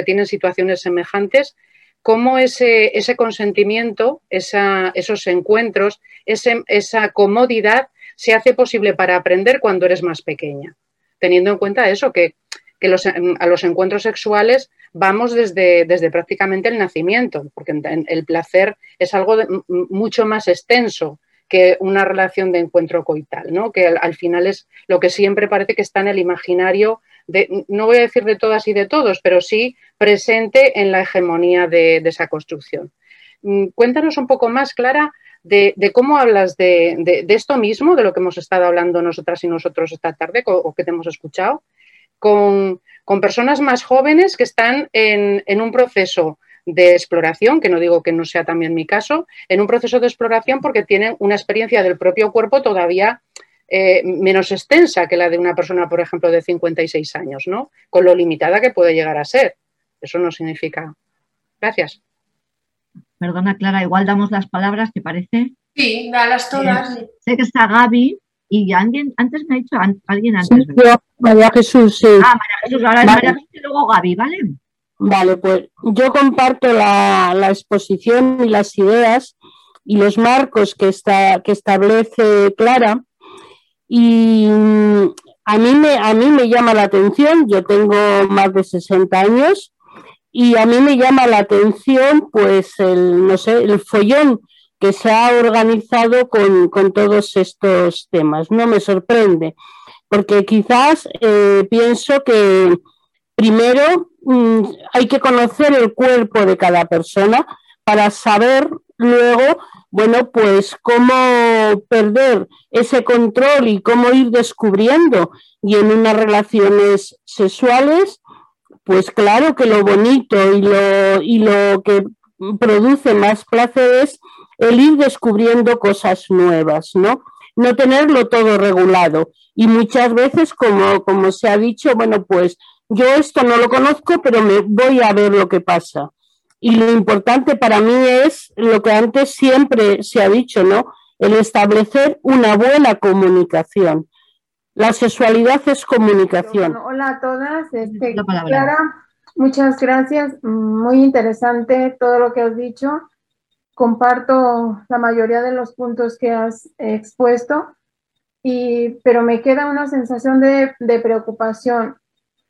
tienen situaciones semejantes, cómo ese consentimiento, esos encuentros, esa comodidad se hace posible para aprender cuando eres más pequeña, teniendo en cuenta eso, que, a los encuentros sexuales vamos desde, desde prácticamente el nacimiento, porque el placer es algo mucho más extenso que una relación de encuentro coital, ¿no? que al, final es lo que siempre parece que está en el imaginario, de, no voy a decir de todas y de todos, pero sí presente en la hegemonía de, esa construcción. Mm, cuéntanos un poco más, Clara, de, cómo hablas de, esto mismo, de lo que hemos estado hablando nosotras y nosotros esta tarde, o que te hemos escuchado, con, con personas más jóvenes que están en, un proceso de exploración, que no digo que no sea también mi caso, en un proceso de exploración porque tienen una experiencia del propio cuerpo todavía eh, menos extensa que la de una persona, por ejemplo, de 56 años, ¿no? Con lo limitada que puede llegar a ser. Eso no significa. Gracias. Perdona, Clara, igual damos las palabras, ¿te parece? Sí, dalas todas. sé que está Gaby, y alguien, antes me ha dicho alguien antes. Sí, María Jesús, sí. Ah, María Jesús, ahora es María Jesús y luego Gaby, ¿vale? Vale, pues yo comparto la, exposición y las ideas y los marcos que, está, que establece Clara. Y a mí, me, a mí me llama la atención, yo tengo más de 60 años, y a mí me llama la atención, pues, el, no sé, el follón que se ha organizado con, todos estos temas. No me sorprende, porque quizás eh, pienso que primero mm, hay que conocer el cuerpo de cada persona para saber luego bueno, pues cómo perder ese control y cómo ir descubriendo. Y en unas relaciones sexuales, pues claro que lo bonito y lo, y lo que produce más placer es el ir descubriendo cosas nuevas, ¿no? No tenerlo todo regulado. Y muchas veces, como, como se ha dicho, bueno, pues yo esto no lo conozco, pero me voy a ver lo que pasa. Y lo importante para mí es lo que antes siempre se ha dicho, ¿no? El establecer una buena comunicación. La sexualidad es comunicación. hola a todas. Este, Clara, muchas gracias. Muy interesante todo lo que has dicho. Comparto la mayoría de los puntos que has expuesto, y, pero me queda una sensación de, de preocupación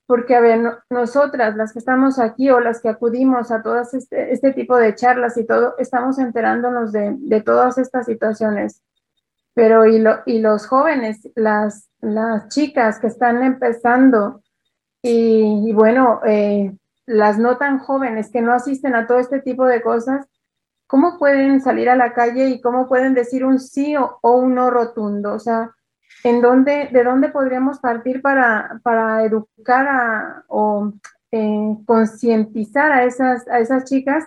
porque, a ver, nosotras, las que estamos aquí o las que acudimos a todas este, este tipo de charlas y todo, estamos enterándonos de, de todas estas situaciones. Pero, y, lo, y los jóvenes, las, chicas que están empezando, y, bueno, eh, las no tan jóvenes que no asisten a todo este tipo de cosas, ¿cómo pueden salir a la calle y cómo pueden decir un sí o, un no rotundo? O sea, en dónde, de dónde podríamos partir para, para educar o eh, concientizar a esas, a esas chicas.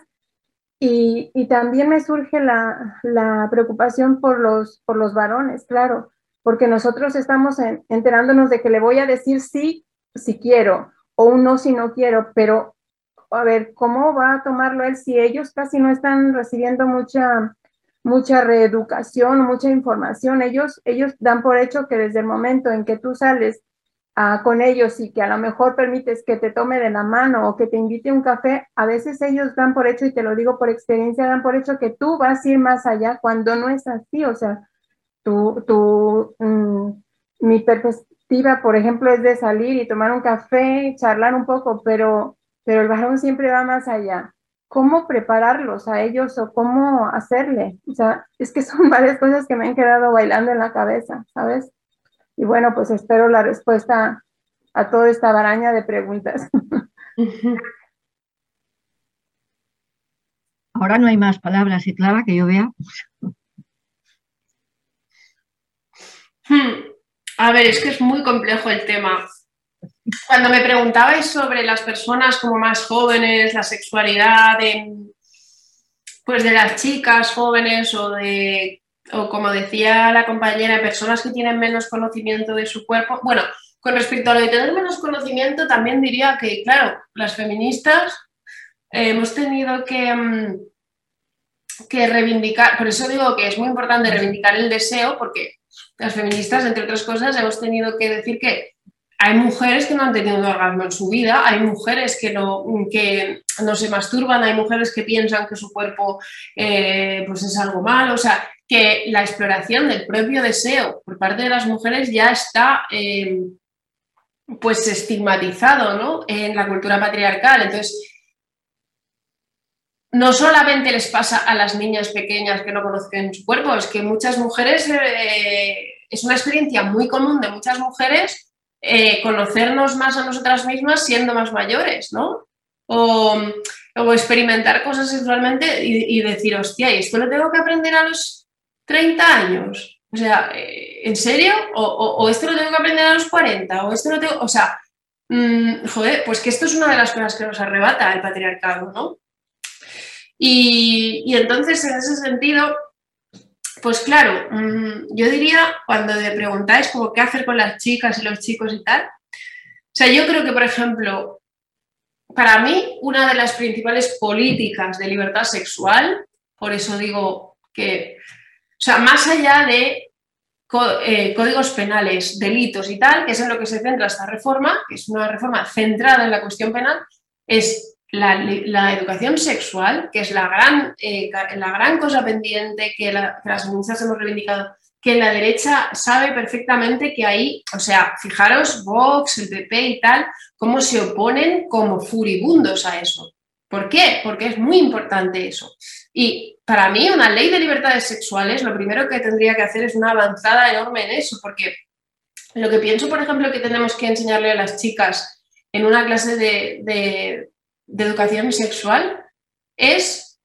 Y, también me surge la, la, preocupación por los, por los varones, claro, porque nosotros estamos enterándonos de que le voy a decir sí si quiero o un no si no quiero, pero a ver, ¿cómo va a tomarlo él si ellos casi no están recibiendo mucha mucha reeducación, mucha información. Ellos, ellos dan por hecho que desde el momento en que tú sales con ellos y que a lo mejor permites que te tome de la mano o que te invite un café, a veces ellos dan por hecho, y te lo digo por experiencia, dan por hecho que tú vas a ir más allá cuando no es así. O sea, tu, tu, mm, mi perspectiva, por ejemplo, es de salir y tomar un café, charlar un poco, pero, pero el varón siempre va más allá cómo prepararlos a ellos o cómo hacerle. O sea, es que son varias cosas que me han quedado bailando en la cabeza, ¿sabes? Y bueno, pues espero la respuesta a toda esta baraña de preguntas. Ahora no hay más palabras y Clara que yo vea. Hmm. A ver, es que es muy complejo el tema. Cuando me preguntabais sobre las personas como más jóvenes, la sexualidad de, pues de las chicas jóvenes o de, o como decía la compañera, personas que tienen menos conocimiento de su cuerpo, bueno, con respecto a lo de tener menos conocimiento, también diría que, claro, las feministas eh, hemos tenido que, mm, que reivindicar, por eso digo que es muy importante reivindicar el deseo, porque las feministas, entre otras cosas, hemos tenido que decir que hay mujeres que no han tenido un orgasmo en su vida, hay mujeres que no, que no se masturban, hay mujeres que piensan que su cuerpo eh, pues es algo malo, o sea, que la exploración del propio deseo por parte de las mujeres ya está eh, pues estigmatizado ¿no? en la cultura patriarcal. Entonces, no solamente les pasa a las niñas pequeñas que no conocen su cuerpo, es que muchas mujeres, eh, es una experiencia muy común de muchas mujeres eh, conocernos más a nosotras mismas siendo más mayores, ¿no? O, experimentar cosas sexualmente y, decir, hostia, ¿y esto lo tengo que aprender a los 30 años? O sea, eh, ¿en serio? O, esto lo tengo que aprender a los 40? ¿O esto lo tengo...? O sea, mm, joder, pues que esto es una de las cosas que nos arrebata el patriarcado, ¿no? Y, y entonces, en ese sentido, pues claro, mm, yo diría, cuando te preguntáis como qué hacer con las chicas y los chicos y tal, o sea, yo creo que, por ejemplo, para mí, una de las principales políticas de libertad sexual, por eso digo que, o sea, más allá de eh, códigos penales, delitos y tal, que es en lo que se centra esta reforma, que es una reforma centrada en la cuestión penal, es la, educación sexual, que es la gran, eh, la gran cosa pendiente que, las feministas hemos reivindicado, que la derecha sabe perfectamente que ahí, o sea, fijaros, Vox, el PP y tal, cómo se oponen como furibundos a eso. ¿Por qué? Porque es muy importante eso. Y para mí, una ley de libertades sexuales, lo primero que tendría que hacer es una avanzada enorme en eso, porque lo que pienso, por ejemplo, que tenemos que enseñarle a las chicas en una clase de educación sexual es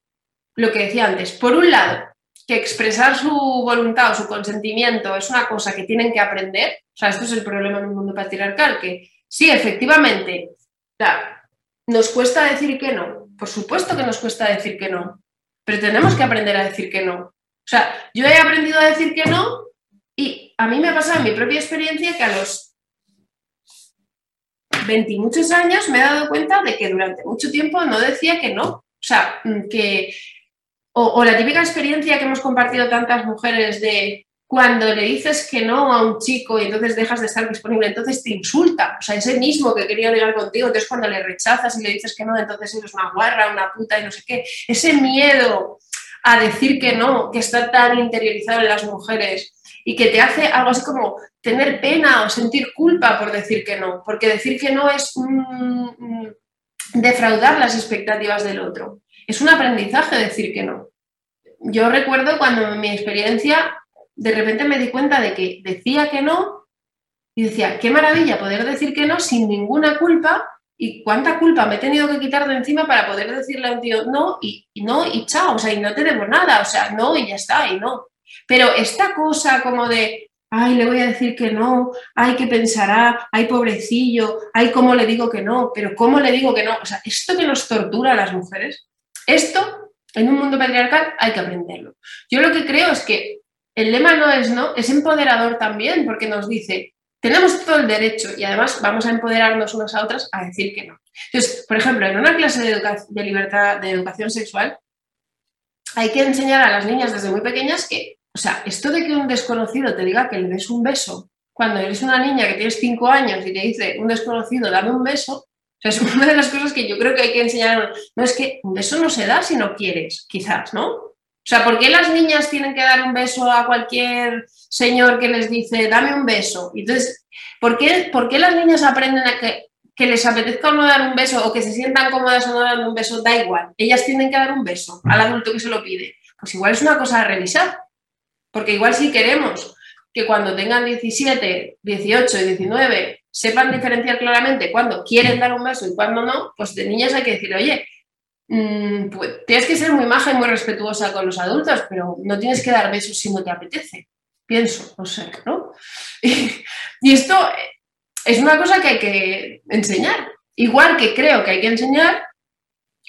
lo que decía antes. Por un lado, que expresar su voluntad o su consentimiento es una cosa que tienen que aprender, o sea, esto es el problema en un mundo patriarcal, que sí, efectivamente, nos cuesta decir que no, por supuesto que nos cuesta decir que no, pero tenemos que aprender a decir que no. O sea, yo he aprendido a decir que no y a mí me ha pasado en mi propia experiencia que a los 20 y muchos años me he dado cuenta de que durante mucho tiempo no decía que no. O sea, que o, la típica experiencia que hemos compartido tantas mujeres de cuando le dices que no a un chico y entonces dejas de estar disponible, entonces te insulta. O sea, ese mismo que quería ligar contigo, entonces cuando le rechazas y le dices que no, entonces eres una guarra, una puta y no sé qué. Ese miedo a decir que no, que está tan interiorizado en las mujeres y que te hace algo así como tener pena o sentir culpa por decir que no, porque decir que no es defraudar las expectativas del otro. Es un aprendizaje decir que no. Yo recuerdo cuando en mi experiencia de repente me di cuenta de que decía que no y decía, qué maravilla poder decir que no sin ninguna culpa y cuánta culpa me he tenido que quitar de encima para poder decirle a un tío no y, no y chao, o sea, y no te debo nada, o sea, no y ya está, y no. Pero esta cosa como de, ay, le voy a decir que no, ay, que pensará, ay, pobrecillo, ay, cómo le digo que no, pero cómo le digo que no, o sea, esto que nos tortura a las mujeres, esto en un mundo patriarcal hay que aprenderlo. Yo lo que creo es que el lema no es no, es empoderador también, porque nos dice, tenemos todo el derecho y además vamos a empoderarnos unas a otras a decir que no. Entonces, por ejemplo, en una clase de, de libertad, de educación sexual, hay que enseñar a las niñas desde muy pequeñas que, o sea, esto de que un desconocido te diga que le des un beso, cuando eres una niña que tienes cinco años y te dice un desconocido, dame un beso, es una de las cosas que yo creo que hay que enseñar. No es que un beso no se da si no quieres, quizás, ¿no? O sea, ¿por qué las niñas tienen que dar un beso a cualquier señor que les dice, dame un beso? Entonces, ¿por qué, ¿por qué las niñas aprenden a que, les apetezca o no dar un beso o que se sientan cómodas o no dar un beso? Da igual, ellas tienen que dar un beso al adulto que se lo pide. Pues igual es una cosa a revisar, porque igual si queremos que cuando tengan 17, 18 y 19 sepan diferenciar claramente cuándo quieren dar un beso y cuándo no, pues de niñas hay que decir, oye, mm, pues, tienes que ser muy maja y muy respetuosa con los adultos, pero no tienes que dar besos si no te apetece. Pienso, no sé, ¿no? Y, esto es una cosa que hay que enseñar. Igual que creo que hay que enseñar,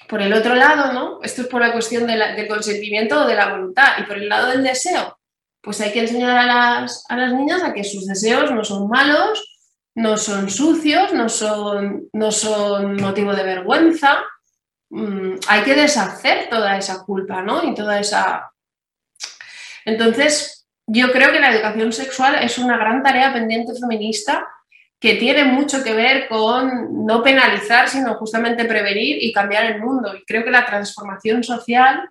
por el otro lado, ¿no? Esto es por la cuestión del consentimiento o de la voluntad. Y por el lado del deseo, pues hay que enseñar a las, a las niñas a que sus deseos no son malos, no son sucios, no son, no son motivo de vergüenza. Mm, hay que deshacer toda esa culpa, ¿no? Y toda esa... Entonces, yo creo que la educación sexual es una gran tarea pendiente feminista que tiene mucho que ver con no penalizar, sino justamente prevenir y cambiar el mundo. Y creo que la transformación social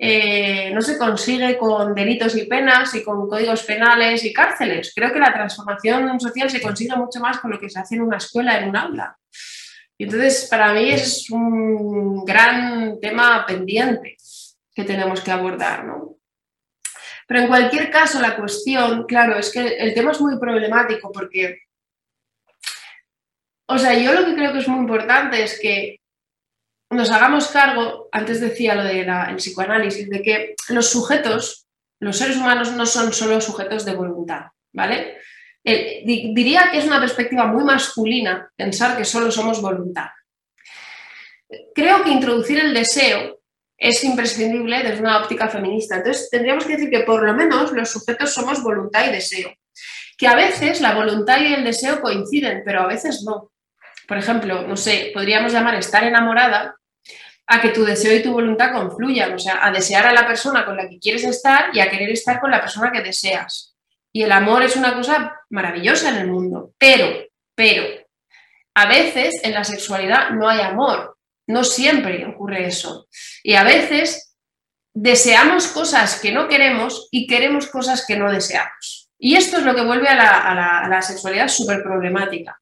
eh, no se consigue con delitos y penas y con códigos penales y cárceles. Creo que la transformación social se consigue mucho más con lo que se hace en una escuela, en un aula. Y entonces, para mí es un gran tema pendiente que tenemos que abordar. ¿no? Pero en cualquier caso, la cuestión, claro, es que el tema es muy problemático porque, o sea, yo lo que creo que es muy importante es que nos hagamos cargo, antes decía lo del psicoanálisis, de que los sujetos, los seres humanos no son solo sujetos de voluntad, ¿vale? Diría que es una perspectiva muy masculina pensar que solo somos voluntad. Creo que introducir el deseo es imprescindible desde una óptica feminista. Entonces, tendríamos que decir que por lo menos los sujetos somos voluntad y deseo. Que a veces la voluntad y el deseo coinciden, pero a veces no. Por ejemplo, no sé, podríamos llamar estar enamorada a que tu deseo y tu voluntad confluyan, o sea, a desear a la persona con la que quieres estar y a querer estar con la persona que deseas. Y el amor es una cosa maravillosa en el mundo, pero, pero, a veces en la sexualidad no hay amor, no siempre ocurre eso. Y a veces deseamos cosas que no queremos y queremos cosas que no deseamos. Y esto es lo que vuelve a la, sexualidad súper problemática.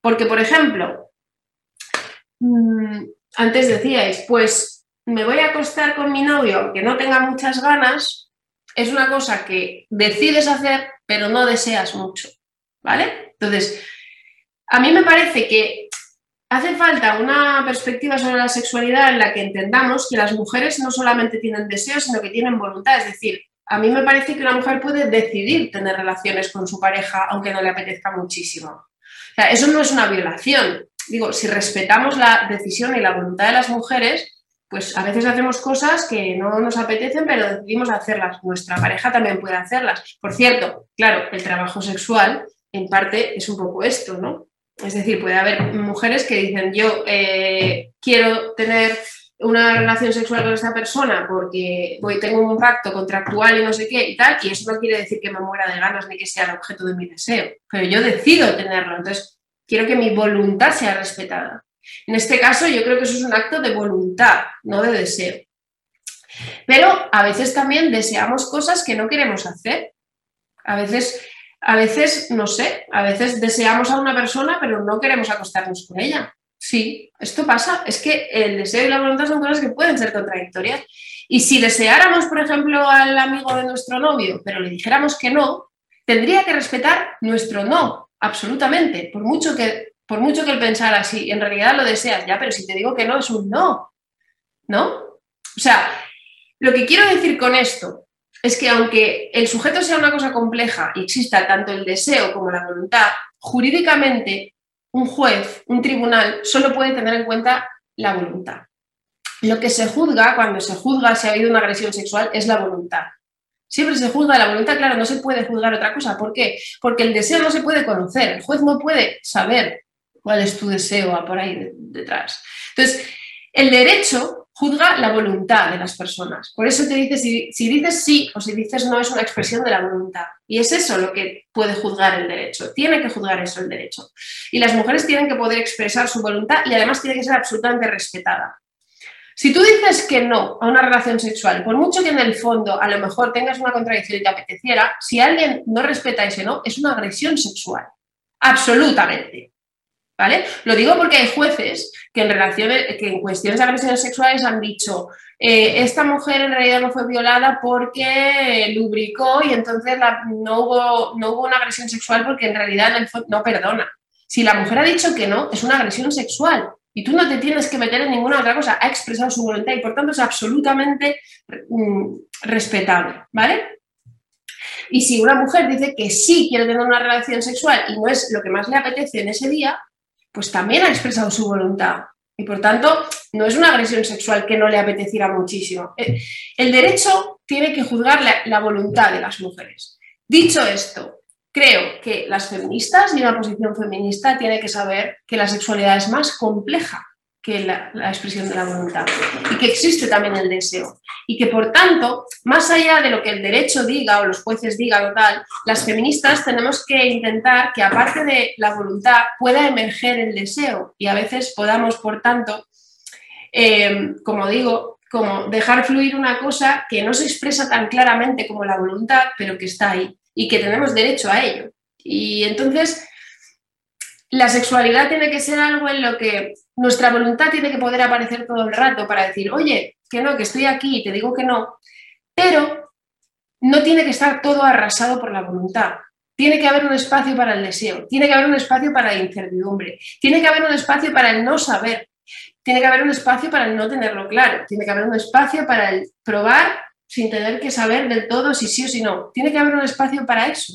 Porque, por ejemplo, mm, antes decíais, pues me voy a acostar con mi novio aunque no tenga muchas ganas, es una cosa que decides hacer pero no deseas mucho, ¿vale? Entonces, a mí me parece que hace falta una perspectiva sobre la sexualidad en la que entendamos que las mujeres no solamente tienen deseos, sino que tienen voluntad. Es decir, a mí me parece que una mujer puede decidir tener relaciones con su pareja aunque no le apetezca muchísimo. O sea, eso no es una violación. Digo, si respetamos la decisión y la voluntad de las mujeres, pues a veces hacemos cosas que no nos apetecen, pero decidimos hacerlas. Nuestra pareja también puede hacerlas. Por cierto, claro, el trabajo sexual en parte es un poco esto, ¿no? Es decir, puede haber mujeres que dicen, yo eh, quiero tener una relación sexual con esta persona porque voy, tengo un pacto contractual y no sé qué y tal, y eso no quiere decir que me muera de ganas ni que sea el objeto de mi deseo, pero yo decido tenerlo, entonces quiero que mi voluntad sea respetada. En este caso yo creo que eso es un acto de voluntad, no de deseo. Pero a veces también deseamos cosas que no queremos hacer. A veces, a veces, no sé, a veces deseamos a una persona pero no queremos acostarnos con ella. Sí, esto pasa. Es que el deseo y la voluntad son cosas que pueden ser contradictorias. Y si deseáramos, por ejemplo, al amigo de nuestro novio, pero le dijéramos que no, tendría que respetar nuestro no, absolutamente, por mucho que, por mucho que él pensara así, en realidad lo deseas, ya, pero si te digo que no, es un no, ¿no? O sea, lo que quiero decir con esto es que aunque el sujeto sea una cosa compleja y exista tanto el deseo como la voluntad, jurídicamente un juez, un tribunal, solo puede tener en cuenta la voluntad. Lo que se juzga, cuando se juzga si ha habido una agresión sexual, es la voluntad. Siempre se juzga la voluntad, claro, no se puede juzgar otra cosa. ¿Por qué? Porque el deseo no se puede conocer, el juez no puede saber cuál es tu deseo por ahí detrás. Entonces, el derecho juzga la voluntad de las personas. Por eso te dice, si, dices sí o si dices no, es una expresión de la voluntad. Y es eso lo que puede juzgar el derecho. Tiene que juzgar eso el derecho. Y las mujeres tienen que poder expresar su voluntad y además tiene que ser absolutamente respetada. Si tú dices que no a una relación sexual, por mucho que en el fondo a lo mejor tengas una contradicción y te apeteciera, si alguien no respeta ese no, es una agresión sexual. Absolutamente. ¿Vale? Lo digo porque hay jueces que en, que en cuestiones de agresiones sexuales han dicho, eh, esta mujer en realidad no fue violada porque lubricó y entonces no, hubo, no hubo una agresión sexual porque en realidad no perdona. Si la mujer ha dicho que no, es una agresión sexual y tú no te tienes que meter en ninguna otra cosa, ha expresado su voluntad y por tanto es absolutamente mm, respetable, ¿vale? Y si una mujer dice que sí quiere tener una relación sexual y no es lo que más le apetece en ese día, pues también ha expresado su voluntad. Y por tanto, no es una agresión sexual que no le apeteciera muchísimo. Eh, el derecho tiene que juzgar la, voluntad de las mujeres. Dicho esto, creo que las feministas y una posición feminista tiene que saber que la sexualidad es más compleja que la, expresión de la voluntad y que existe también el deseo y que por tanto, más allá de lo que el derecho diga o los jueces digan o tal, las feministas tenemos que intentar que aparte de la voluntad pueda emerger el deseo y a veces podamos, por tanto, eh, como digo, como dejar fluir una cosa que no se expresa tan claramente como la voluntad, pero que está ahí y que tenemos derecho a ello. Y entonces, la sexualidad tiene que ser algo en lo que nuestra voluntad tiene que poder aparecer todo el rato para decir, oye, que no, que estoy aquí y te digo que no, pero no tiene que estar todo arrasado por la voluntad. Tiene que haber un espacio para el deseo, tiene que haber un espacio para la incertidumbre, tiene que haber un espacio para el no saber, tiene que haber un espacio para el no tenerlo claro, tiene que haber un espacio para el probar sin tener que saber del todo si sí o si no. Tiene que haber un espacio para eso.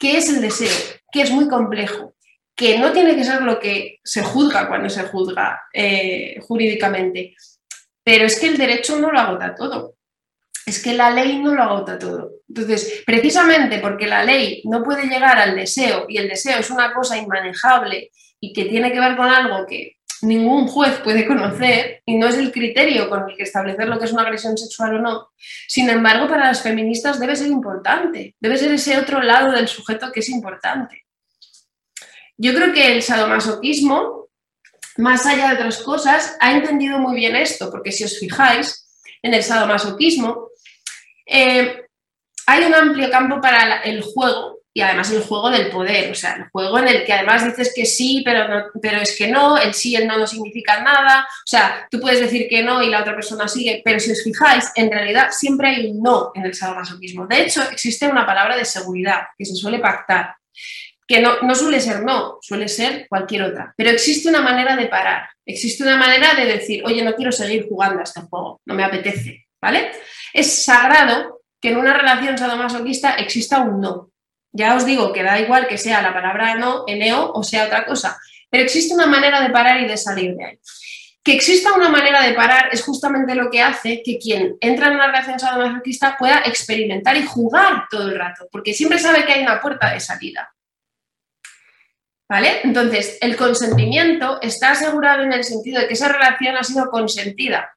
¿Qué es el deseo? Que es muy complejo que no tiene que ser lo que se juzga cuando se juzga eh, jurídicamente, pero es que el derecho no lo agota todo. Es que la ley no lo agota todo. Entonces, precisamente porque la ley no puede llegar al deseo y el deseo es una cosa inmanejable y que tiene que ver con algo que ningún juez puede conocer y no es el criterio con el que establecer lo que es una agresión sexual o no. Sin embargo, para las feministas debe ser importante, debe ser ese otro lado del sujeto que es importante. Yo creo que el sadomasoquismo, más allá de otras cosas, ha entendido muy bien esto, porque si os fijáis, en el sadomasoquismo eh, hay un amplio campo para el juego y además el juego del poder, o sea, el juego en el que además dices que sí, pero, pero es que no, el sí y el no no significan nada, o sea, tú puedes decir que no y la otra persona sigue, pero si os fijáis, en realidad siempre hay un no en el sadomasoquismo. De hecho, existe una palabra de seguridad que se suele pactar que no, suele ser no, suele ser cualquier otra. Pero existe una manera de parar, existe una manera de decir, oye, no quiero seguir jugando a este juego, no me apetece, ¿vale? Es sagrado que en una relación sadomasoquista exista un no. Ya os digo que da igual que sea la palabra no, eneo o sea otra cosa, pero existe una manera de parar y de salir de ahí. Que exista una manera de parar es justamente lo que hace que quien entra en una relación sadomasoquista pueda experimentar y jugar todo el rato, porque siempre sabe que hay una puerta de salida. ¿Vale? Entonces, el consentimiento está asegurado en el sentido de que esa relación ha sido consentida.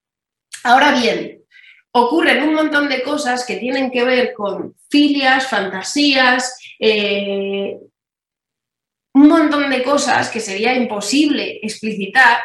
Ahora bien, ocurren un montón de cosas que tienen que ver con filias, fantasías, eh, un montón de cosas que sería imposible explicitar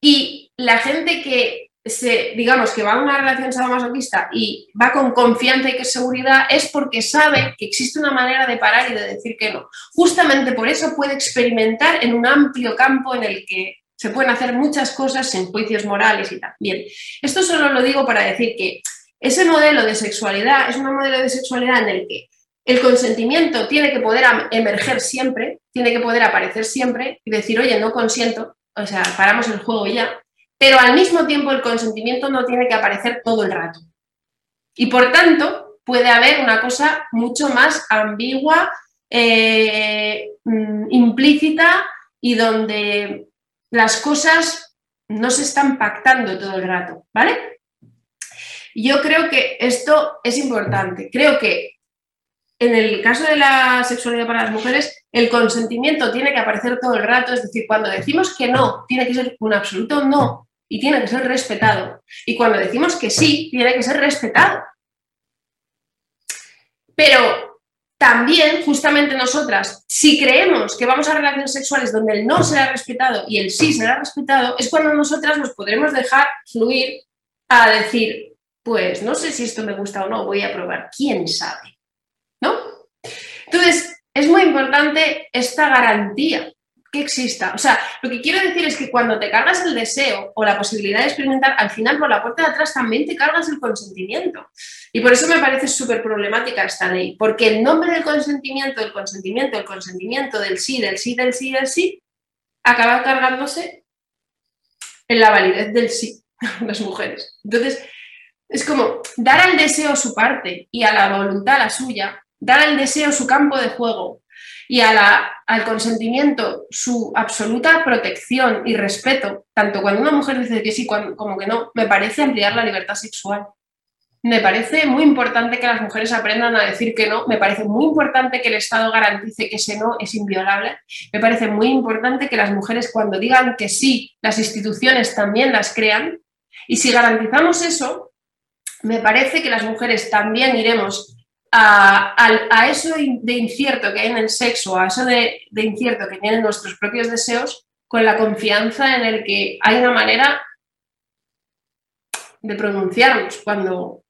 y la gente que se, digamos, que va a una relación sadomasoquista y va con confianza y seguridad es porque sabe que existe una manera de parar y de decir que no. Justamente por eso puede experimentar en un amplio campo en el que se pueden hacer muchas cosas sin juicios morales y tal. Bien, esto solo lo digo para decir que ese modelo de sexualidad es un modelo de sexualidad en el que el consentimiento tiene que poder emerger siempre, tiene que poder aparecer siempre y decir, oye, no consiento, o sea, paramos el juego ya, pero al mismo tiempo el consentimiento no tiene que aparecer todo el rato. Y por tanto, puede haber una cosa mucho más ambigua, eh, mm, implícita y donde las cosas no se están pactando todo el rato, ¿vale? Yo creo que esto es importante. Creo que en el caso de la sexualidad para las mujeres, el consentimiento tiene que aparecer todo el rato, es decir, cuando decimos que no, tiene que ser un absoluto no y tiene que ser respetado. Y cuando decimos que sí, tiene que ser respetado. Pero también, justamente nosotras, si creemos que vamos a relaciones sexuales donde el no será respetado y el sí será respetado, es cuando nosotras nos podremos dejar fluir a decir, pues no sé si esto me gusta o no, voy a probar, quién sabe. ¿no? Entonces, es muy importante esta garantía exista. O sea, lo que quiero decir es que cuando te cargas el deseo o la posibilidad de experimentar, al final por la puerta de atrás también te cargas el consentimiento. Y por eso me parece súper problemática esta ley, porque el nombre del consentimiento, el consentimiento, el consentimiento del sí, del sí, del sí, del sí, acaba cargándose en la validez del sí, las mujeres. Entonces, es como dar al deseo su parte y a la voluntad la suya, dar al deseo su campo de juego y al consentimiento su absoluta protección y respeto, tanto cuando una mujer dice que sí como que no, me parece ampliar la libertad sexual. Me parece muy importante que las mujeres aprendan a decir que no, me parece muy importante que el Estado garantice que ese no es inviolable, me parece muy importante que las mujeres cuando digan que sí, las instituciones también las crean, y si garantizamos eso, me parece que las mujeres también iremos a, eso de incierto que hay en el sexo, a eso de, incierto que tienen nuestros propios deseos, con la confianza en el que hay una manera de pronunciarnos cuando,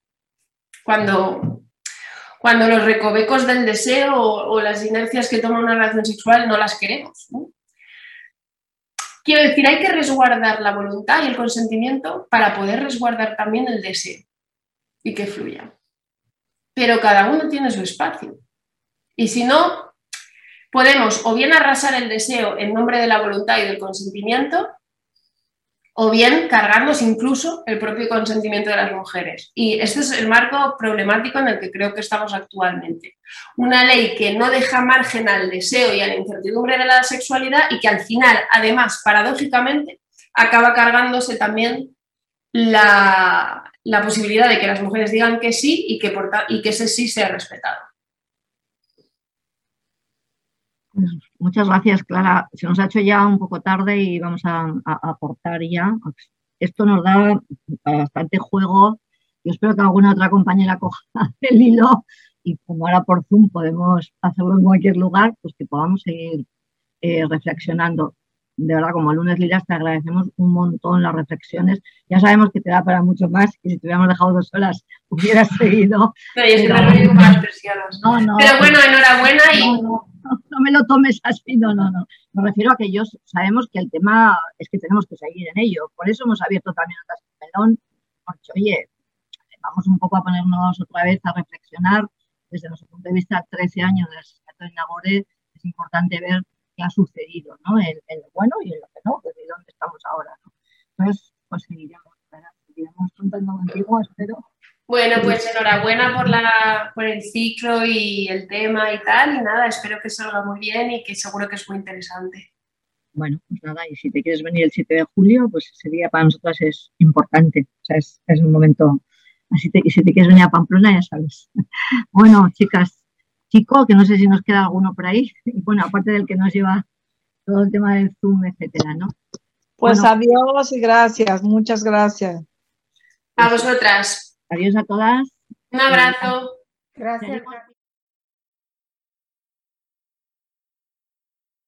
cuando, cuando los recovecos del deseo o, las inercias que toma una relación sexual no las queremos. Quiero decir, hay que resguardar la voluntad y el consentimiento para poder resguardar también el deseo y que fluya pero cada uno tiene su espacio. Y si no, podemos o bien arrasar el deseo en nombre de la voluntad y del consentimiento, o bien cargarnos incluso el propio consentimiento de las mujeres. Y este es el marco problemático en el que creo que estamos actualmente. Una ley que no deja margen al deseo y a la incertidumbre de la sexualidad y que al final, además, paradójicamente, acaba cargándose también la, la posibilidad de que las mujeres digan que sí y que, y que ese sí sea respetado. Pues muchas gracias, Clara. Se nos ha hecho ya un poco tarde y vamos a, aportar ya. Esto nos da bastante juego. Yo espero que alguna otra compañera coja el hilo y como ahora por Zoom podemos hacerlo en cualquier lugar, pues que podamos seguir eh, reflexionando de verdad, como lunes liras, te agradecemos un montón las reflexiones. Ya sabemos que te da para mucho más y si te hubiéramos dejado dos horas hubieras seguido. pero, no, no, pero bueno, enhorabuena y... No, me lo tomes así, no, no, no. Me refiero a que yo sabemos que el tema es que tenemos que seguir en ello. Por eso hemos abierto también otras melón, porque oye, vamos un poco a ponernos otra vez a reflexionar desde nuestro punto de vista, 13 años de asesinato de Nagore, es importante ver qué ha sucedido, ¿no? En, lo bueno y en lo que no, pues de dónde estamos ahora, ¿no? Entonces, pues seguiremos, seguiremos contando contigo, espero. Bueno, pues enhorabuena por, la, por el ciclo y el tema y tal, y nada, espero que salga muy bien y que seguro que es muy interesante. Bueno, pues nada, y si te quieres venir el 7 de julio, pues ese día para nosotras es importante, o sea, es, es un momento, así y si te quieres venir a Pamplona, ya sabes. Bueno, chicas, chico, que no sé si nos queda alguno por ahí, y bueno, aparte del que nos lleva todo el tema del Zoom, etcétera, ¿no? Pues adiós y gracias, muchas gracias. A vosotras. Adiós a todas. Un abrazo. Gracias.